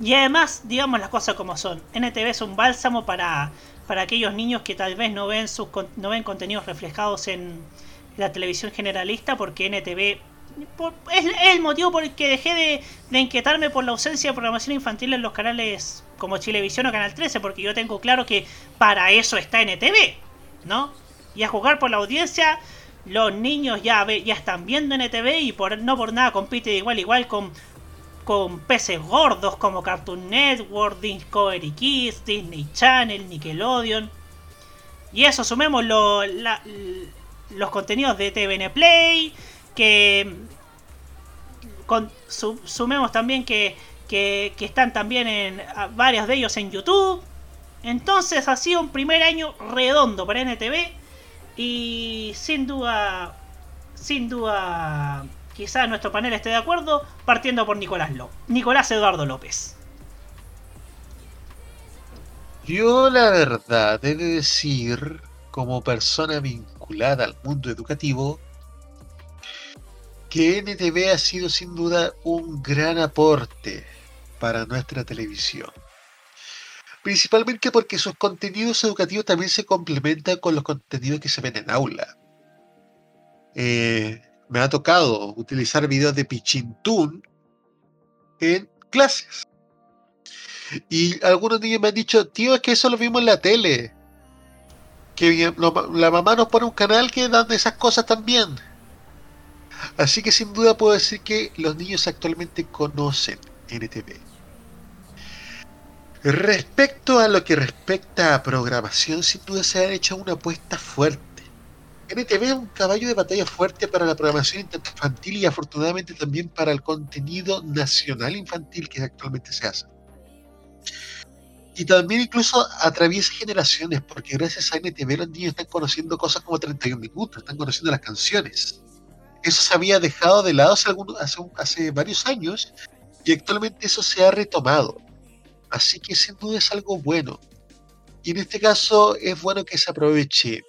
y además, digamos las cosas como son. NTV es un bálsamo para, para aquellos niños que tal vez no ven, sus, no ven contenidos reflejados en la televisión generalista porque NTV por- es el motivo por el que dejé de, de inquietarme por la ausencia de programación infantil en los canales como Chilevisión o Canal 13, porque yo tengo claro que para eso está NTV, ¿no? Y a jugar por la audiencia, los niños ya, ve- ya están viendo NTV y por, no por nada compite igual igual con, con peces gordos como Cartoon Network, Discovery Kids, Disney Channel, Nickelodeon. Y eso, sumemos los contenidos de TVN Play, que con- su- sumemos también que, que, que están también en varios de ellos en YouTube. Entonces ha sido un primer año redondo para NTV y sin duda, sin duda, quizás nuestro panel esté de acuerdo, partiendo por Nicolás Ló- Nicolás Eduardo López. Yo la verdad he de decir, como persona vinculada al mundo educativo, que NTV ha sido sin duda un gran aporte para nuestra televisión. Principalmente porque sus contenidos educativos también se complementan con los contenidos que se ven en aula. Eh, me ha tocado utilizar videos de Pichintún en clases. Y algunos niños me han dicho, tío, es que eso lo vimos en la tele. Que la mamá nos pone un canal que dan esas cosas también. Así que sin duda puedo decir que los niños actualmente conocen NTV. Respecto a lo que respecta a programación, sin duda se ha hecho una apuesta fuerte. NTV es un caballo de batalla fuerte para la programación infantil y afortunadamente también para el contenido nacional infantil que actualmente se hace. Y también incluso atraviesa generaciones, porque gracias a NTV los niños están conociendo cosas como 31 minutos, están conociendo las canciones. Eso se había dejado de lado hace, algunos- hace, hace varios años y actualmente eso se ha retomado. Así que sin duda es algo bueno. Y en este caso es bueno que se aproveche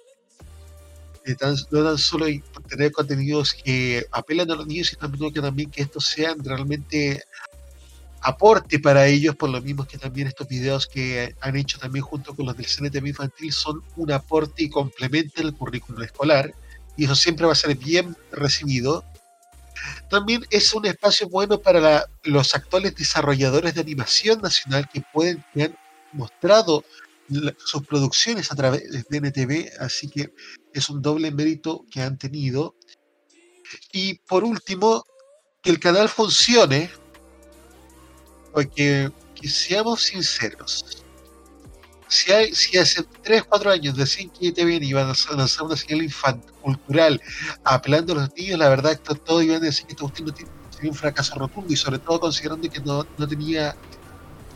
no tan solo tener contenidos que apelan a los niños, sino también que también que estos sean realmente aporte para ellos, por lo mismo que también estos videos que han hecho también junto con los del CNTV infantil son un aporte y complementan el currículum escolar, y eso siempre va a ser bien recibido. También es un espacio bueno para los actuales desarrolladores de animación nacional que pueden que han mostrado sus producciones a través de NTV, así que es un doble mérito que han tenido. Y por último, que el canal funcione, porque que seamos sinceros, si, hay, si hace 3, 4 años decían que TVN iba a lanzar una señal infantil cultural apelando a los niños, la verdad que todos iban a decir que esta no tiene- sería un fracaso rotundo y sobre todo considerando que no, no tenía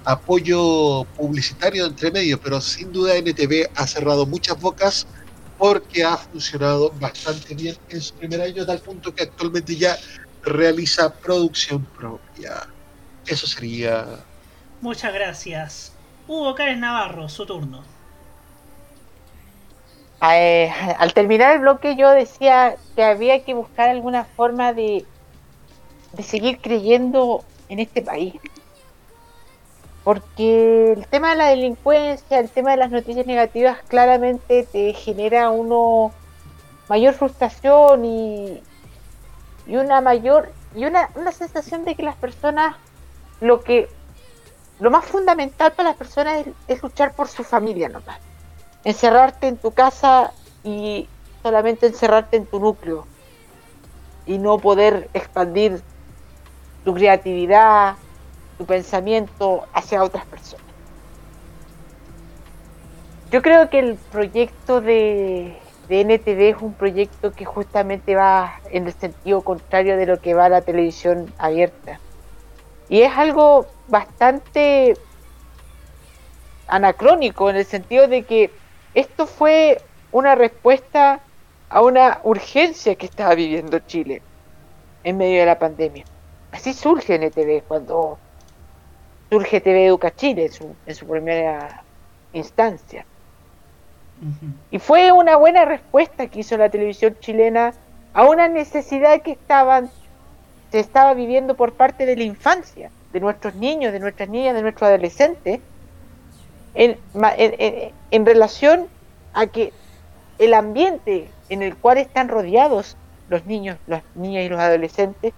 apoyo publicitario entre medio, pero sin duda NTV ha cerrado muchas bocas porque ha funcionado bastante bien en su primer año, tal punto que actualmente ya realiza producción propia. Eso sería Muchas gracias. Hugo Karen Navarro, su turno. Eh, al terminar el bloque yo decía que había que buscar alguna forma de, de seguir creyendo en este país. Porque el tema de la delincuencia, el tema de las noticias negativas claramente te genera uno mayor frustración y, y una mayor y una, una sensación de que las personas lo que lo más fundamental para las personas es, luchar por su familia nomás encerrarte en tu casa y solamente encerrarte en tu núcleo y no poder expandir tu creatividad, tu pensamiento hacia otras personas. Yo creo que el proyecto de, de NTV es un proyecto que justamente va en el sentido contrario de lo que va la televisión abierta. Y es algo bastante anacrónico en el sentido de que esto fue una respuesta a una urgencia que estaba viviendo Chile en medio de la pandemia. Así surge NTV cuando surge TV Educa Chile en su, en su primera instancia. Y fue una buena respuesta que hizo la televisión chilena a una necesidad que estaban, se estaba viviendo por parte de la infancia, de nuestros niños, de nuestras niñas, de nuestros adolescentes, en, en relación a que el ambiente en el cual están rodeados los niños, las niñas y los adolescentes,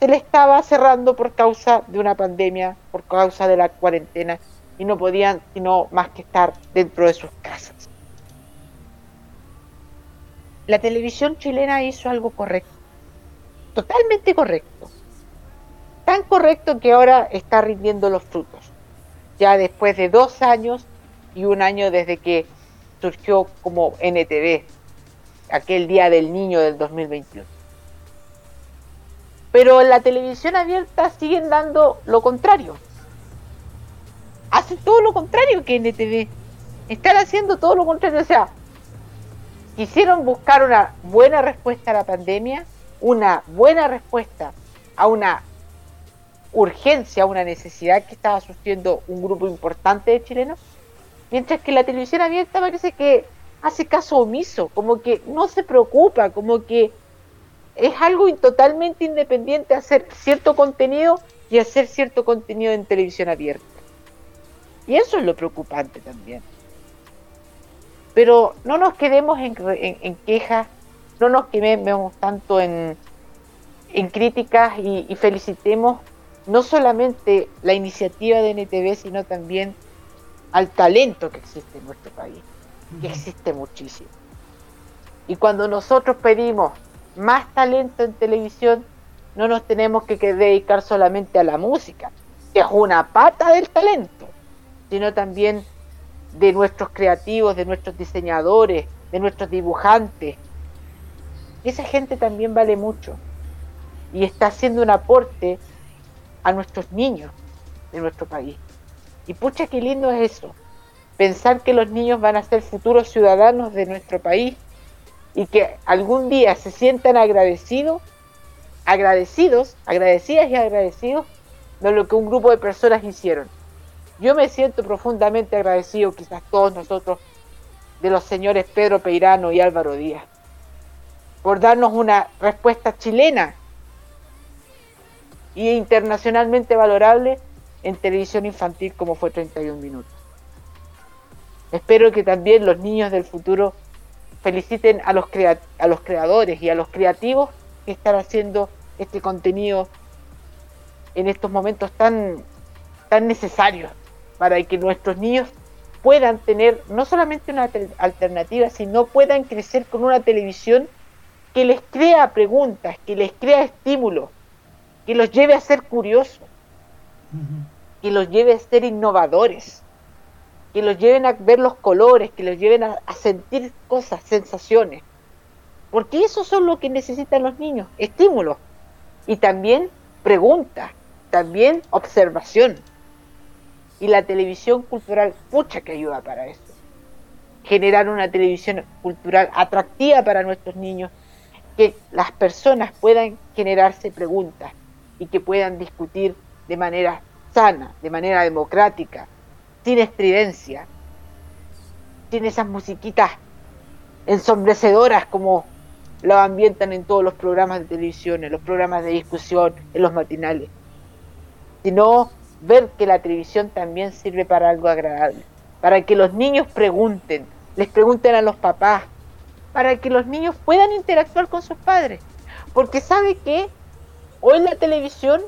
se le estaba cerrando por causa de una pandemia, por causa de la cuarentena, y no podían sino más que estar dentro de sus casas. la televisión chilena hizo algo correcto, totalmente correcto, tan correcto que ahora está rindiendo los frutos, ya después de dos años y un año desde que surgió como NTV, aquel día del niño del 2021. Pero en la televisión abierta siguen dando lo contrario. Hacen todo lo contrario que NTV. Están haciendo todo lo contrario. O sea, quisieron buscar una buena respuesta a la pandemia, una buena respuesta a una urgencia, a una necesidad que estaba sufriendo un grupo importante de chilenos, mientras que la televisión abierta parece que hace caso omiso, como que no se preocupa, como que es algo totalmente independiente hacer cierto contenido y hacer cierto contenido en televisión abierta. Y eso es lo preocupante también. Pero no nos quedemos en, en- en quejas, no nos quedemos tanto en, en críticas y, y felicitemos no solamente la iniciativa de NTV, sino también al talento que existe en nuestro país, que existe muchísimo. Y cuando nosotros pedimos más talento en televisión, no nos tenemos que dedicar solamente a la música, que es una pata del talento, sino también de nuestros creativos, de nuestros diseñadores, de nuestros dibujantes. Esa gente también vale mucho y está haciendo un aporte a nuestros niños de nuestro país. Y pucha, qué lindo es eso. Pensar que los niños van a ser futuros ciudadanos de nuestro país y que algún día se sientan agradecidos, agradecidos, agradecidas y agradecidos de lo que un grupo de personas hicieron. Yo me siento profundamente agradecido, quizás todos nosotros, de los señores Pedro Peirano y Álvaro Díaz, por darnos una respuesta chilena y internacionalmente valorable en televisión infantil como fue 31 minutos. Espero que también los niños del futuro feliciten a los, crea- a los creadores y a los creativos que están haciendo este contenido en estos momentos tan, tan necesarios para que nuestros niños puedan tener no solamente una alternativa, sino puedan crecer con una televisión que les crea preguntas, que les crea estímulos, que los lleve a ser curiosos, que los lleve a ser innovadores, que los lleven a ver los colores, que los lleven a, a sentir cosas, sensaciones. Porque eso son lo que necesitan los niños, estímulos. Y también preguntas, también observación. Y la televisión cultural, pucha que ayuda para eso. Generar una televisión cultural atractiva para nuestros niños, que las personas puedan generarse preguntas y que puedan discutir de manera sana, de manera democrática, sin estridencia, sin esas musiquitas ensombrecedoras como lo ambientan en todos los programas de televisión, en los programas de discusión, en los matinales, sino ver que la televisión también sirve para algo agradable, para que los niños pregunten, les pregunten a los papás, para que los niños puedan interactuar con sus padres, porque sabe que hoy la televisión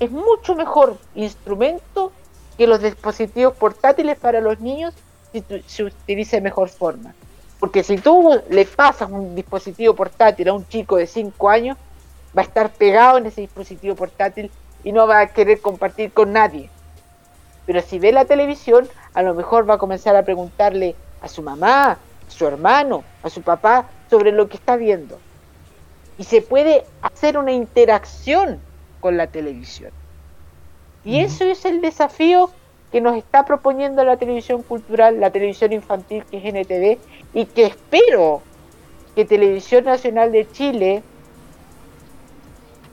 es mucho mejor instrumento que los dispositivos portátiles para los niños si se utiliza de mejor forma. Porque si tú le pasas un dispositivo portátil a un chico de 5 años, va a estar pegado en ese dispositivo portátil y no va a querer compartir con nadie. Pero si ve la televisión, a lo mejor va a comenzar a preguntarle a su mamá, su hermano, a su papá sobre lo que está viendo. Y se puede hacer una interacción con la televisión. Y eso es el desafío que nos está proponiendo la televisión cultural, la televisión infantil que es NTV, y que espero que Televisión Nacional de Chile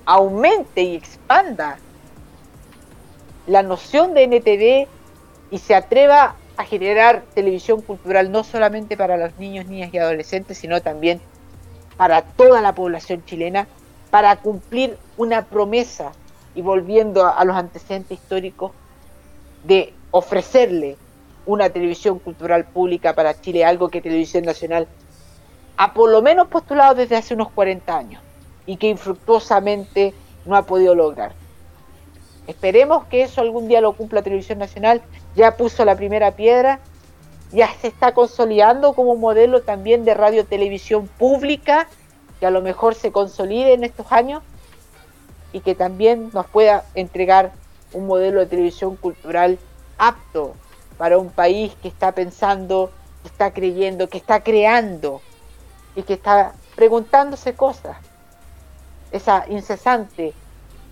aumente y expanda la noción de NTV y se atreva a generar televisión cultural no solamente para los niños, niñas y adolescentes, sino también para toda la población chilena, para cumplir una promesa y volviendo a, los antecedentes históricos de ofrecerle una televisión cultural pública para Chile, algo que Televisión Nacional ha por lo menos postulado desde hace unos 40 años y que infructuosamente no ha podido lograr. Esperemos que eso algún día lo cumpla Televisión Nacional, ya puso la primera piedra ya se está consolidando como modelo también de radio televisión pública, que a lo mejor se consolide en estos años y que también nos pueda entregar un modelo de televisión cultural apto para un país que está pensando, que está creyendo, que está creando y que está preguntándose cosas. Esa incesante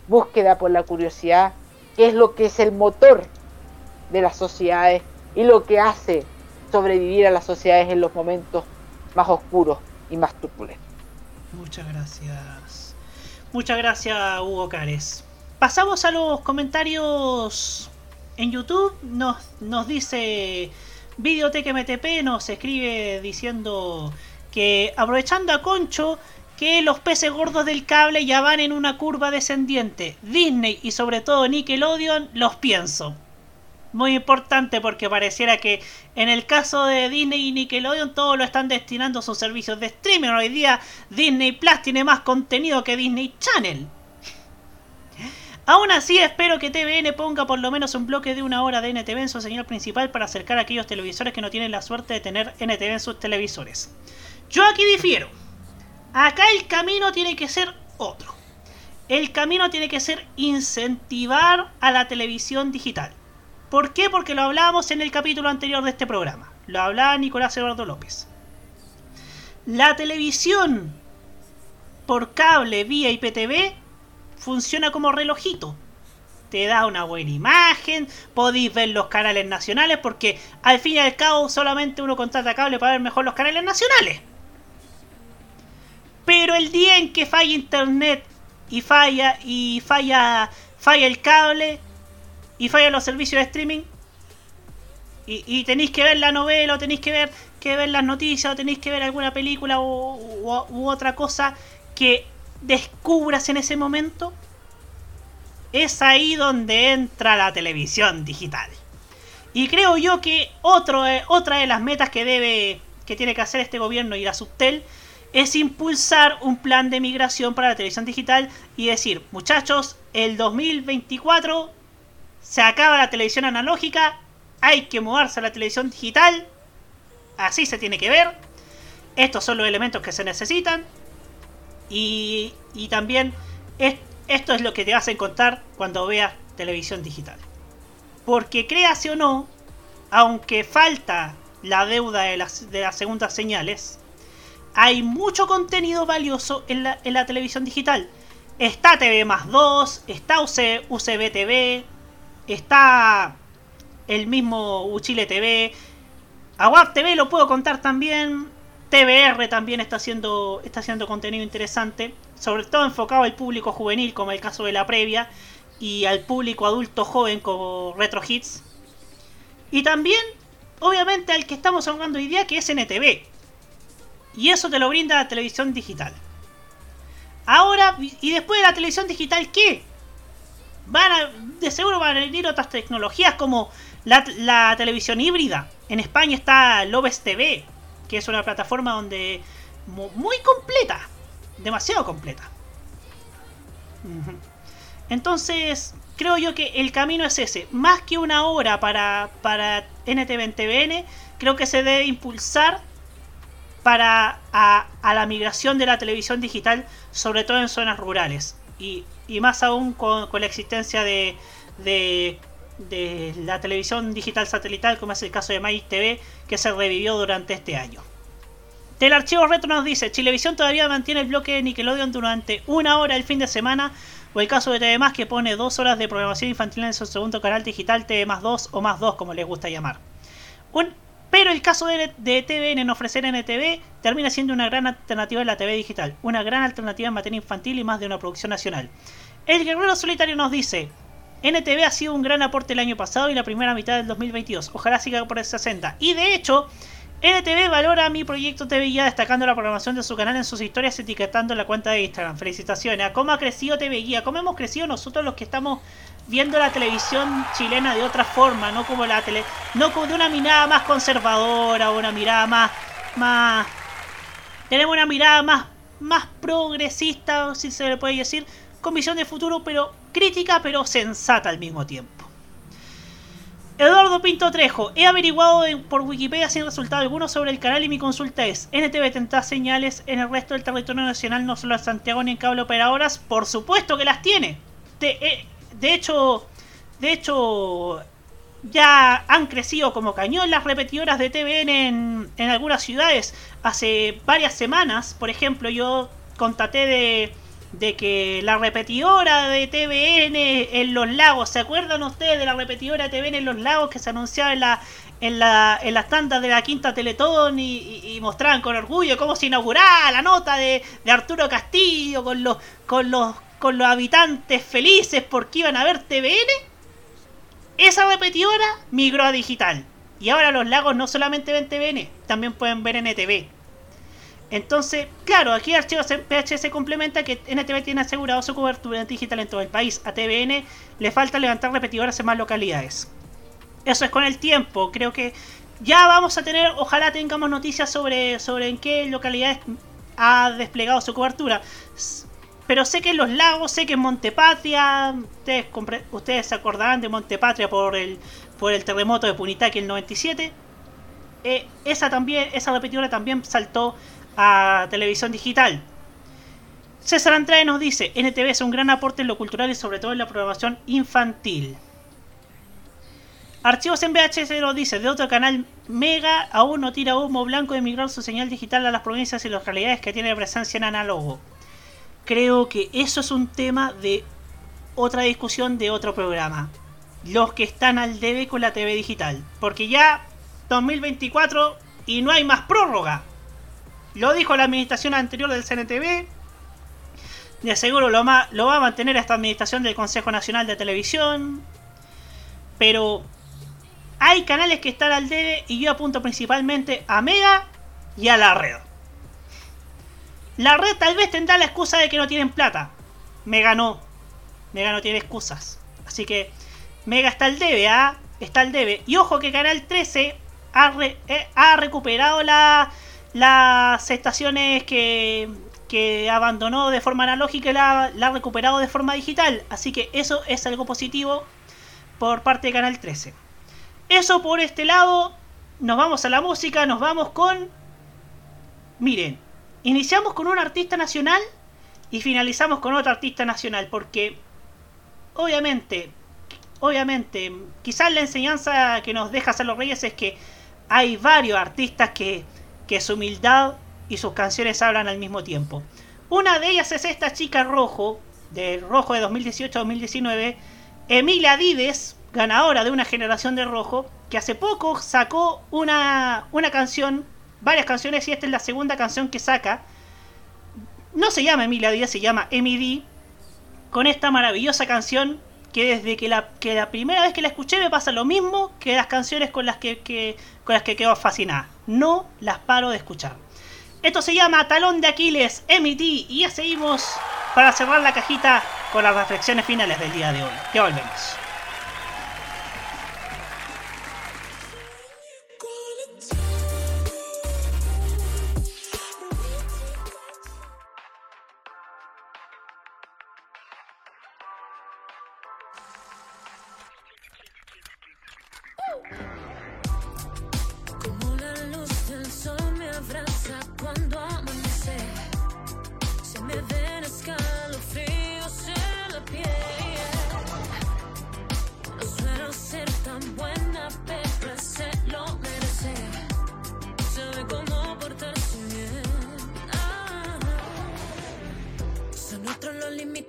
búsqueda por la curiosidad, que es lo que es el motor de las sociedades y lo que hace sobrevivir a las sociedades en los momentos más oscuros y más turbulentos. Muchas gracias. Muchas gracias, Hugo Cares. Pasamos a los comentarios en YouTube. Nos, nos dice Videoteca MTP, nos escribe diciendo que aprovechando a Concho, que los peces gordos del cable ya van en una curva descendiente. Disney y sobre todo Nickelodeon los pienso. Muy importante porque pareciera que en el caso de Disney y Nickelodeon todo lo están destinando a sus servicios de streaming. Hoy día Disney Plus tiene más contenido que Disney Channel. Aún así espero que TVN ponga por lo menos un bloque de una hora de NTV en su señal principal para acercar a aquellos televisores que no tienen la suerte de tener NTV en sus televisores. Yo aquí difiero. Acá el camino tiene que ser otro. El camino tiene que ser incentivar a la televisión digital. ¿Por qué? Porque lo hablábamos en el capítulo anterior de este programa. Lo hablaba Nicolás Eduardo López. La televisión por cable vía IPTV funciona como relojito. Te da una buena imagen, podéis ver los canales nacionales, porque al fin y al cabo solamente uno contrata cable para ver mejor los canales nacionales. Pero el día en que falla internet y falla y falla falla el cable y fallan los servicios de streaming. Y, tenéis que ver la novela o tenéis que ver que ver las noticias o tenéis que ver alguna película u otra cosa que descubras en ese momento es ahí donde entra la televisión digital. Y creo yo que otro, eh, otra de las metas que debe que tiene que hacer este gobierno y la Subtel es impulsar un plan de migración para la televisión digital y decir, muchachos, el 2024 se acaba la televisión analógica, hay que mudarse a la televisión digital, así se tiene que ver, estos son los elementos que se necesitan y, y también es- esto es lo que te vas a encontrar cuando veas televisión digital. Porque créase o no, aunque falta la deuda de las, de las segundas señales, hay mucho contenido valioso en la, en la televisión digital. Está TV más 2, está UC, UCB TV, está el mismo Uchile TV, Aguap TV lo puedo contar también, TBR también está haciendo, está haciendo contenido interesante, sobre todo enfocado al público juvenil, como el caso de la previa, y al público adulto joven como Retro Hits. Y también, obviamente, al que estamos hablando hoy día, que es NTV. Y eso te lo brinda la televisión digital. Ahora, y después de la televisión digital, ¿qué? Van a, de seguro van a venir otras tecnologías como la, televisión híbrida. En España está Lobes TV, que es una plataforma donde mu- muy completa, demasiado completa. Entonces, creo yo que el camino es ese. Más que una hora para, para NTV en TVN, creo que se debe impulsar para a, a la migración de la televisión digital, sobre todo en zonas rurales. Y, y más aún con, con la existencia de, de, la televisión digital satelital, como es el caso de Magic TV, que se revivió durante este año. Del archivo retro nos dice, Chilevisión todavía mantiene el bloque de Nickelodeon durante una hora el fin de semana, o el caso de TV que pone dos horas de programación infantil en su segundo canal digital TV 2 o más 2, como les gusta llamar. Un- pero el caso de, de TVN en ofrecer NTV termina siendo una gran alternativa en la TV digital, una gran alternativa en materia infantil y más de una producción nacional. El Guerrero Solitario nos dice, NTV ha sido un gran aporte el año pasado y la primera mitad del 2022, ojalá siga por esa senda. Y de hecho, NTV valora mi proyecto TV Guía destacando la programación de su canal en sus historias etiquetando la cuenta de Instagram. Felicitaciones cómo ha crecido TV Guía, cómo hemos crecido nosotros los que estamos viendo la televisión chilena de otra forma, no como la tele, no como de una mirada más conservadora una mirada más más tenemos una mirada más más progresista, si se le puede decir, con visión de futuro, pero crítica pero sensata al mismo tiempo. Eduardo Pinto Trejo, he averiguado por Wikipedia sin resultado alguno sobre el canal y mi consulta es, ¿NTV tendrá señales en el resto del territorio nacional, no solo en Santiago ni en cable operadoras? Por supuesto que las tiene. De, eh, de hecho, de hecho, ya han crecido como cañón las repetidoras de TVN en, en algunas ciudades. Hace varias semanas, por ejemplo, yo contaté de, de que la repetidora de TVN en los lagos, ¿se acuerdan ustedes de la repetidora de TVN en los lagos que se anunciaba en la en, la, en las tandas de la quinta Teletón y, mostraban con orgullo cómo se inauguraba la nota de, de Arturo Castillo con los, con los con los habitantes felices porque iban a ver TVN? Esa repetidora migró a digital. Y ahora los lagos no solamente ven TVN, también pueden ver NTV. Entonces, claro, aquí Archivos en PHS complementa que NTV tiene asegurado su cobertura digital en todo el país. A TVN le falta levantar repetidoras en más localidades. Eso es con el tiempo. Creo que ya vamos a tener, ojalá tengamos noticias sobre, sobre en qué localidades ha desplegado su cobertura. Pero sé que en los lagos, sé que en Montepatria, ustedes, ustedes se acordarán de Montepatria por el, por el terremoto de Punitaqui el 97. Eh, esa también, esa repetidora también saltó a televisión digital. César Andrade nos dice, NTV es un gran aporte en lo cultural y sobre todo en la programación infantil. Archivos en VHS nos dice, de otro canal Mega aún no tira humo blanco de migrar su señal digital a las provincias y localidades que tiene presencia en análogo. Creo que eso es un tema de otra discusión de otro programa. Los que están al debe con la TV digital. Porque ya 2024 y no hay más prórroga. Lo dijo la administración anterior del CNTV. De seguro lo, lo va a mantener esta administración del Consejo Nacional de Televisión. Pero hay canales que están al debe y yo apunto principalmente a Mega y a la red. La red tal vez tendrá la excusa de que no tienen plata. Mega no. Mega no tiene excusas. Así que Mega está al debe, ¿ah? Está al debe. Y ojo que Canal 13 ha, re- eh, ha recuperado la- las estaciones que, que abandonó de forma analógica la, ha recuperado de forma digital. Así que eso es algo positivo por parte de Canal 13. Eso por este lado. Nos vamos a la música. Nos vamos con... Miren, iniciamos con un artista nacional y finalizamos con otro artista nacional. Porque obviamente, obviamente, quizás la enseñanza que nos deja Salo Reyes es que hay varios artistas que, que su humildad y sus canciones hablan al mismo tiempo. Una de ellas es esta chica rojo, del rojo de 2018-2019, Emilia Dides, ganadora de una generación de rojo, que hace poco sacó una, una canción, varias canciones, y esta es la segunda canción que saca. No se llama Emilia Dides, se llama Emi D, con esta maravillosa canción que desde que la, que la primera vez que la escuché me pasa lo mismo que las canciones con las que- con las que quedo fascinada. No las paro de escuchar. Esto se llama Talón de Aquiles, MT, y ya seguimos para cerrar la cajita con las reflexiones finales del día de hoy. Ya volvemos.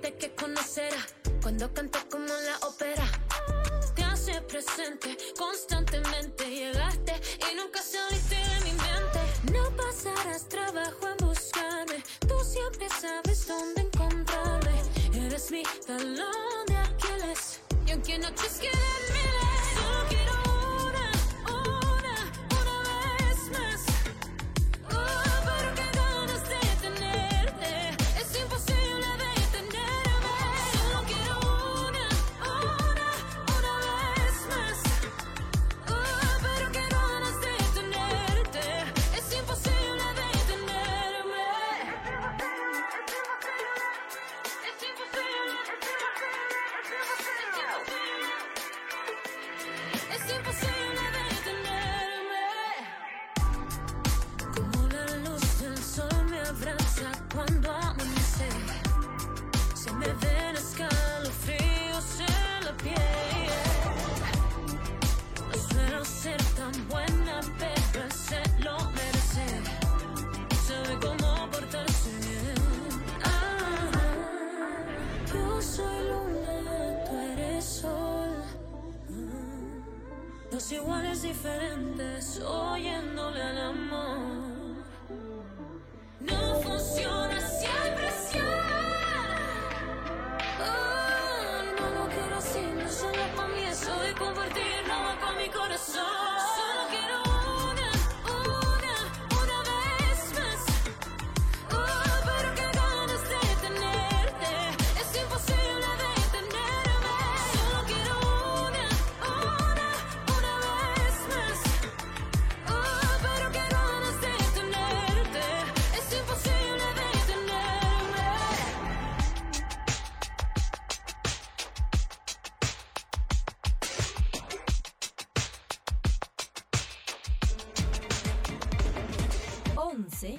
Límites que conocerá cuando canto como la ópera. Te hace presente constantemente. Llegaste y nunca saliste de mi mente. No pasarás trabajo en buscarme. Tú siempre sabes dónde encontrarme. Eres mi talón de Aquiles. Y aunque noches queden oyéndole al amor. No funciona siempre Oh, no lo quiero así, no solo comienzo de compartir nada con mi corazón.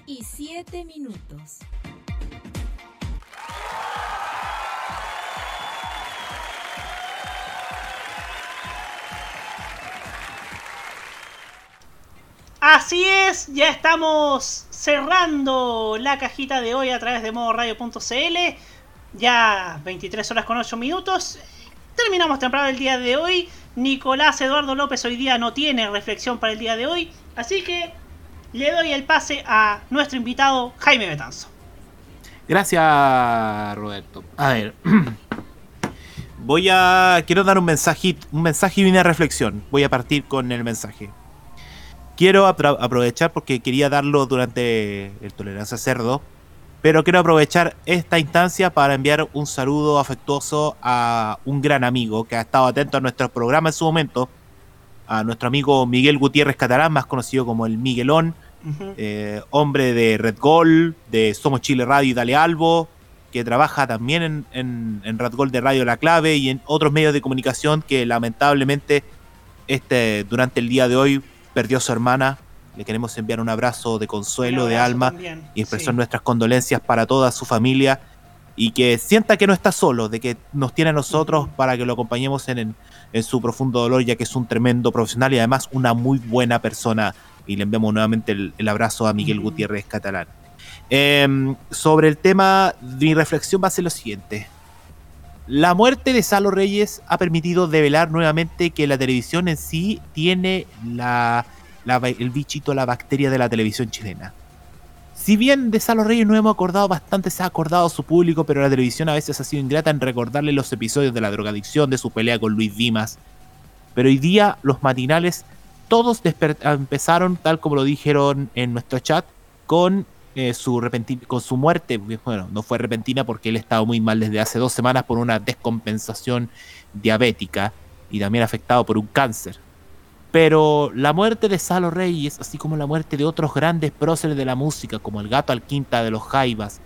y 7 minutos. Así es, ya estamos cerrando la cajita de hoy a través de modoradio.cl. Ya 23 horas con 8 minutos. Terminamos temprano el día de hoy. Nicolás Eduardo López hoy día no tiene reflexión para el día de hoy. Así que le doy el pase a nuestro invitado Jaime Betanzo. Gracias, Roberto. A ver. Voy a. Quiero dar un mensaje, un mensaje y una reflexión. Voy a partir con el mensaje. Quiero apro- aprovechar porque quería darlo durante el Tolerancia Cerdo. Pero quiero aprovechar esta instancia para enviar un saludo afectuoso a un gran amigo que ha estado atento a nuestro programa en su momento. A nuestro amigo Miguel Gutiérrez Catalán, más conocido como el Miguelón. Eh, hombre de Red Gol, de Somos Chile Radio y Dale Albo, que trabaja también en, en, en Red Gol de Radio La Clave y en otros medios de comunicación que lamentablemente este, durante el día de hoy perdió a su hermana. Le queremos enviar un abrazo de consuelo, de alma también, y expresar sí. nuestras condolencias para toda su familia y que sienta que no está solo, de que nos tiene a nosotros para que lo acompañemos en, en- en su profundo dolor, ya que es un tremendo profesional y además una muy buena persona. Y le enviamos nuevamente el, el abrazo a Miguel Gutiérrez Catalán. Em, sobre el tema, mi reflexión va a ser lo siguiente. La muerte de Salo Reyes ha permitido develar nuevamente que la televisión en sí tiene la, el bichito, la bacteria de la televisión chilena. Si bien de Salo Reyes no hemos acordado bastante, se ha acordado su público, pero la televisión a veces ha sido ingrata en recordarle los episodios de la drogadicción, de su pelea con Luis Dimas. Pero hoy día los matinales todos empezaron, tal como lo dijeron en nuestro chat, con, eh, su con su muerte. Bueno, no fue repentina porque él estaba muy mal desde hace dos semanas por una descompensación diabética y también afectado por un cáncer. Pero la muerte de Salo Reyes, así como la muerte de otros grandes próceres de la música, como el Gato Alquinta de los Jaivas,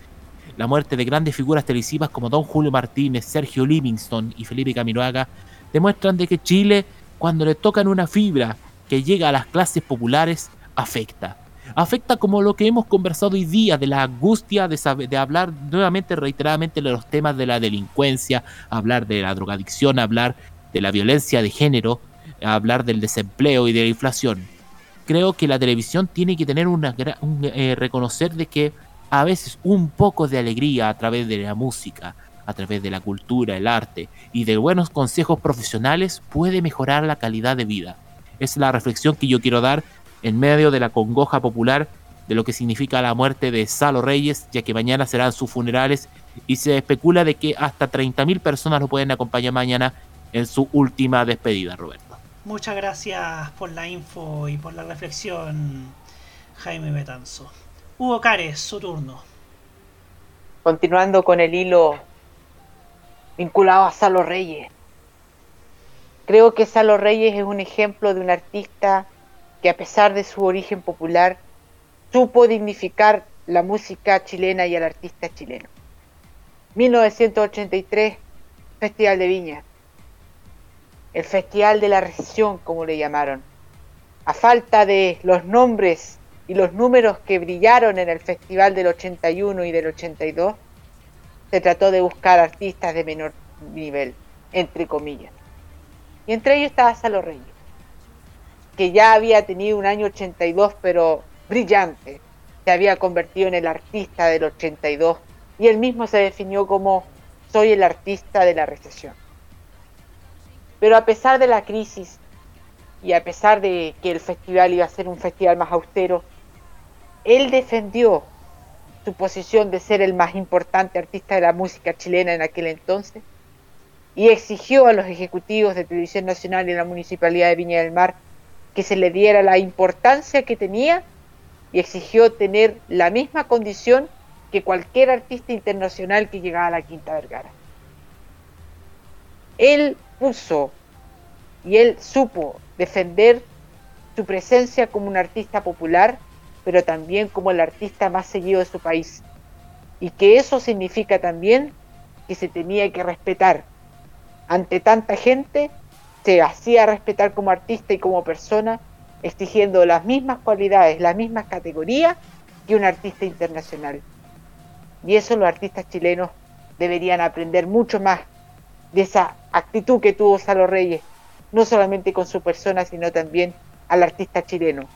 la muerte de grandes figuras televisivas como Don Julio Martínez, Sergio Livingston y Felipe Camiroaga, demuestran de que Chile, cuando le tocan una fibra que llega a las clases populares, afecta. Afecta como lo que hemos conversado hoy día, de la angustia de, saber- de hablar nuevamente, reiteradamente, de los temas de la delincuencia, hablar de la drogadicción, hablar de la violencia de género, hablar del desempleo y de la inflación. Creo que la televisión tiene que tener una un, eh, reconocer de que a veces un poco de alegría a través de la música, a través de la cultura, el arte y de buenos consejos profesionales puede mejorar la calidad de vida. Es la reflexión que yo quiero dar en medio de la congoja popular de lo que significa la muerte de Salo Reyes, ya que mañana serán sus funerales y se especula de que hasta 30.000 personas lo pueden acompañar mañana en su última despedida, Roberto. Muchas gracias por la info y por la reflexión, Jaime Betanzo. Hugo Cares, su turno. Continuando con el hilo vinculado a Salo Reyes. Creo que Salo Reyes es un ejemplo de un artista que a pesar de su origen popular, supo dignificar la música chilena y al artista chileno. 1983, Festival de Viña. El Festival de la Recesión, como le llamaron. A falta de los nombres y los números que brillaron en el Festival del 81 y del 82, se trató de buscar artistas de menor nivel, entre comillas. Y entre ellos estaba Salo Reyes, que ya había tenido un año 82, pero brillante. Se había convertido en el artista del 82 y él mismo se definió como soy el artista de la recesión. Pero a pesar de la crisis, y a pesar de que el festival iba a ser un festival más austero, él defendió su posición de ser el más importante artista de la música chilena en aquel entonces y exigió a los ejecutivos de Televisión Nacional y la Municipalidad de Viña del Mar que se le diera la importancia que tenía y exigió tener la misma condición que cualquier artista internacional que llegaba a la Quinta Vergara. Él puso y él supo defender su presencia como un artista popular, pero también como el artista más seguido de su país. Y que eso significa también que se tenía que respetar. Ante tanta gente, se hacía respetar como artista y como persona, exigiendo las mismas cualidades, las mismas categorías que un artista internacional. Y eso los artistas chilenos deberían aprender mucho más de esa actitud que tuvo Salo Reyes, no solamente con su persona, sino también al artista chileno,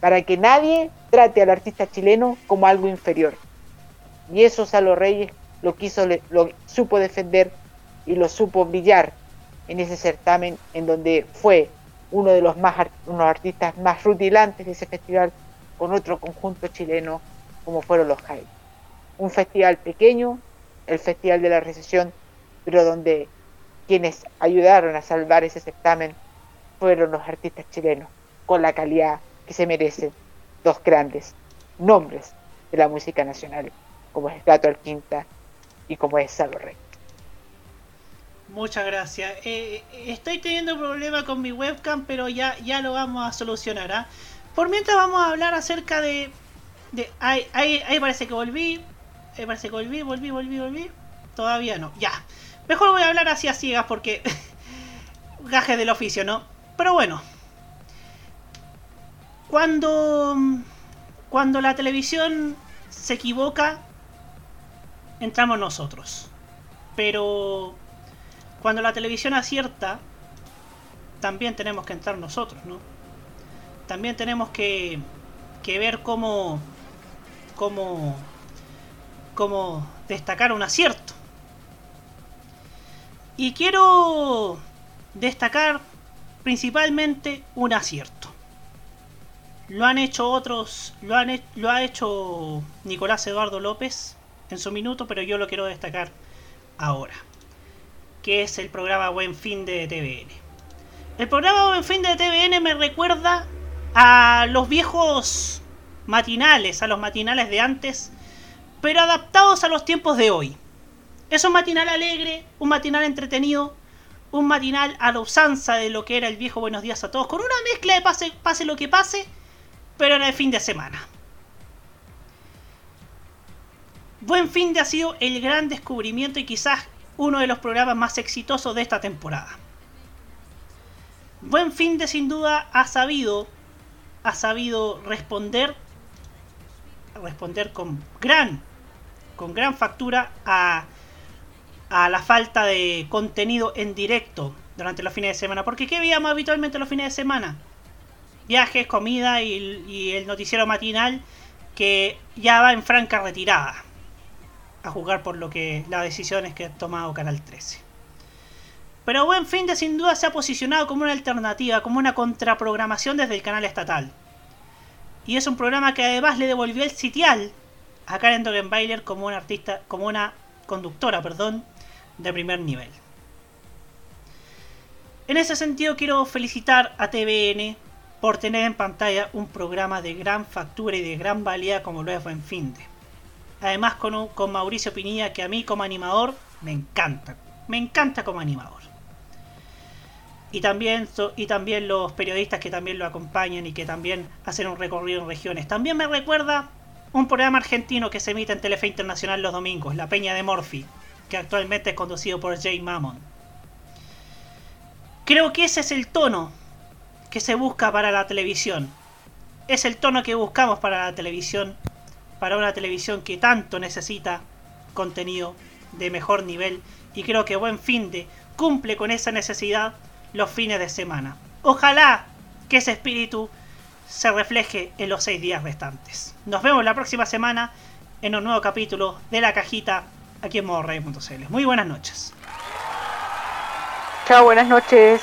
para que nadie trate al artista chileno como algo inferior. Y eso Salo Reyes lo quiso, lo supo defender y lo supo brillar en ese certamen en donde fue uno de los más unos artistas más rutilantes de ese festival con otro conjunto chileno como fueron los Jaime. Un festival pequeño, el Festival de la Recesión, pero donde quienes ayudaron a salvar ese certamen fueron los artistas chilenos, con la calidad que se merecen dos grandes nombres de la música nacional, como es Gato Alquinta y como es Salo Rey. Muchas gracias. Eh, estoy teniendo problema con mi webcam, pero ya, ya lo vamos a solucionar. ¿ah? Por mientras vamos a hablar acerca de... de ahí, ahí, ahí parece que volví. Ahí parece que volví, volví, volví, volví. Todavía no. Ya. Mejor voy a hablar así a ciegas porque... gajes del oficio, ¿no? Pero bueno. Cuando... Cuando la televisión se equivoca, entramos nosotros. Pero cuando la televisión acierta, también tenemos que entrar nosotros, ¿no? También tenemos que, que ver cómo, cómo, cómo destacar un acierto. Y quiero destacar principalmente un acierto. Lo han hecho otros, lo, han, lo ha hecho Nicolás Eduardo López en su minuto, pero yo lo quiero destacar ahora que es el programa Buen Fin de TVN. El programa Buen Fin de TVN me recuerda a los viejos matinales, a los matinales de antes, pero adaptados a los tiempos de hoy. Es un matinal alegre, un matinal entretenido, un matinal a la usanza de lo que era el viejo Buenos Días a todos, con una mezcla de pase, pase lo que pase, pero en el fin de semana. Buen Fin de ha sido el gran descubrimiento y quizás uno de los programas más exitosos de esta temporada. Buen fin de sin duda ha sabido ha sabido responder responder con gran con gran factura a, a la falta de contenido en directo durante los fines de semana. Porque ¿qué veíamos habitualmente los fines de semana? Viajes, comida y, y el noticiero matinal que ya va en franca retirada a jugar por lo que las decisiones que ha tomado Canal 13. Pero Buen Fin de sin duda se ha posicionado como una alternativa, como una contraprogramación desde el canal estatal. Y es un programa que además le devolvió el sitial a Karen Dogenbailer como una artista, como una conductora, perdón, de primer nivel. En ese sentido quiero felicitar a TVN por tener en pantalla un programa de gran factura y de gran valía como lo es Buen Fin de. Además con, con Mauricio Pinilla, que a mí como animador me encanta. Me encanta como animador. Y también, y también los periodistas que también lo acompañan y que también hacen un recorrido en regiones. También me recuerda un programa argentino que se emite en Telefe Internacional los domingos, La Peña de Morphy, que actualmente es conducido por Jay Mammon. Creo que ese es el tono que se busca para la televisión. Es el tono que buscamos para la televisión para una televisión que tanto necesita contenido de mejor nivel y creo que Buen Fin de cumple con esa necesidad los fines de semana. Ojalá que ese espíritu se refleje en los seis días restantes. Nos vemos la próxima semana en un nuevo capítulo de La Cajita aquí en modorrey.cl. Muy buenas noches. Chao, buenas noches.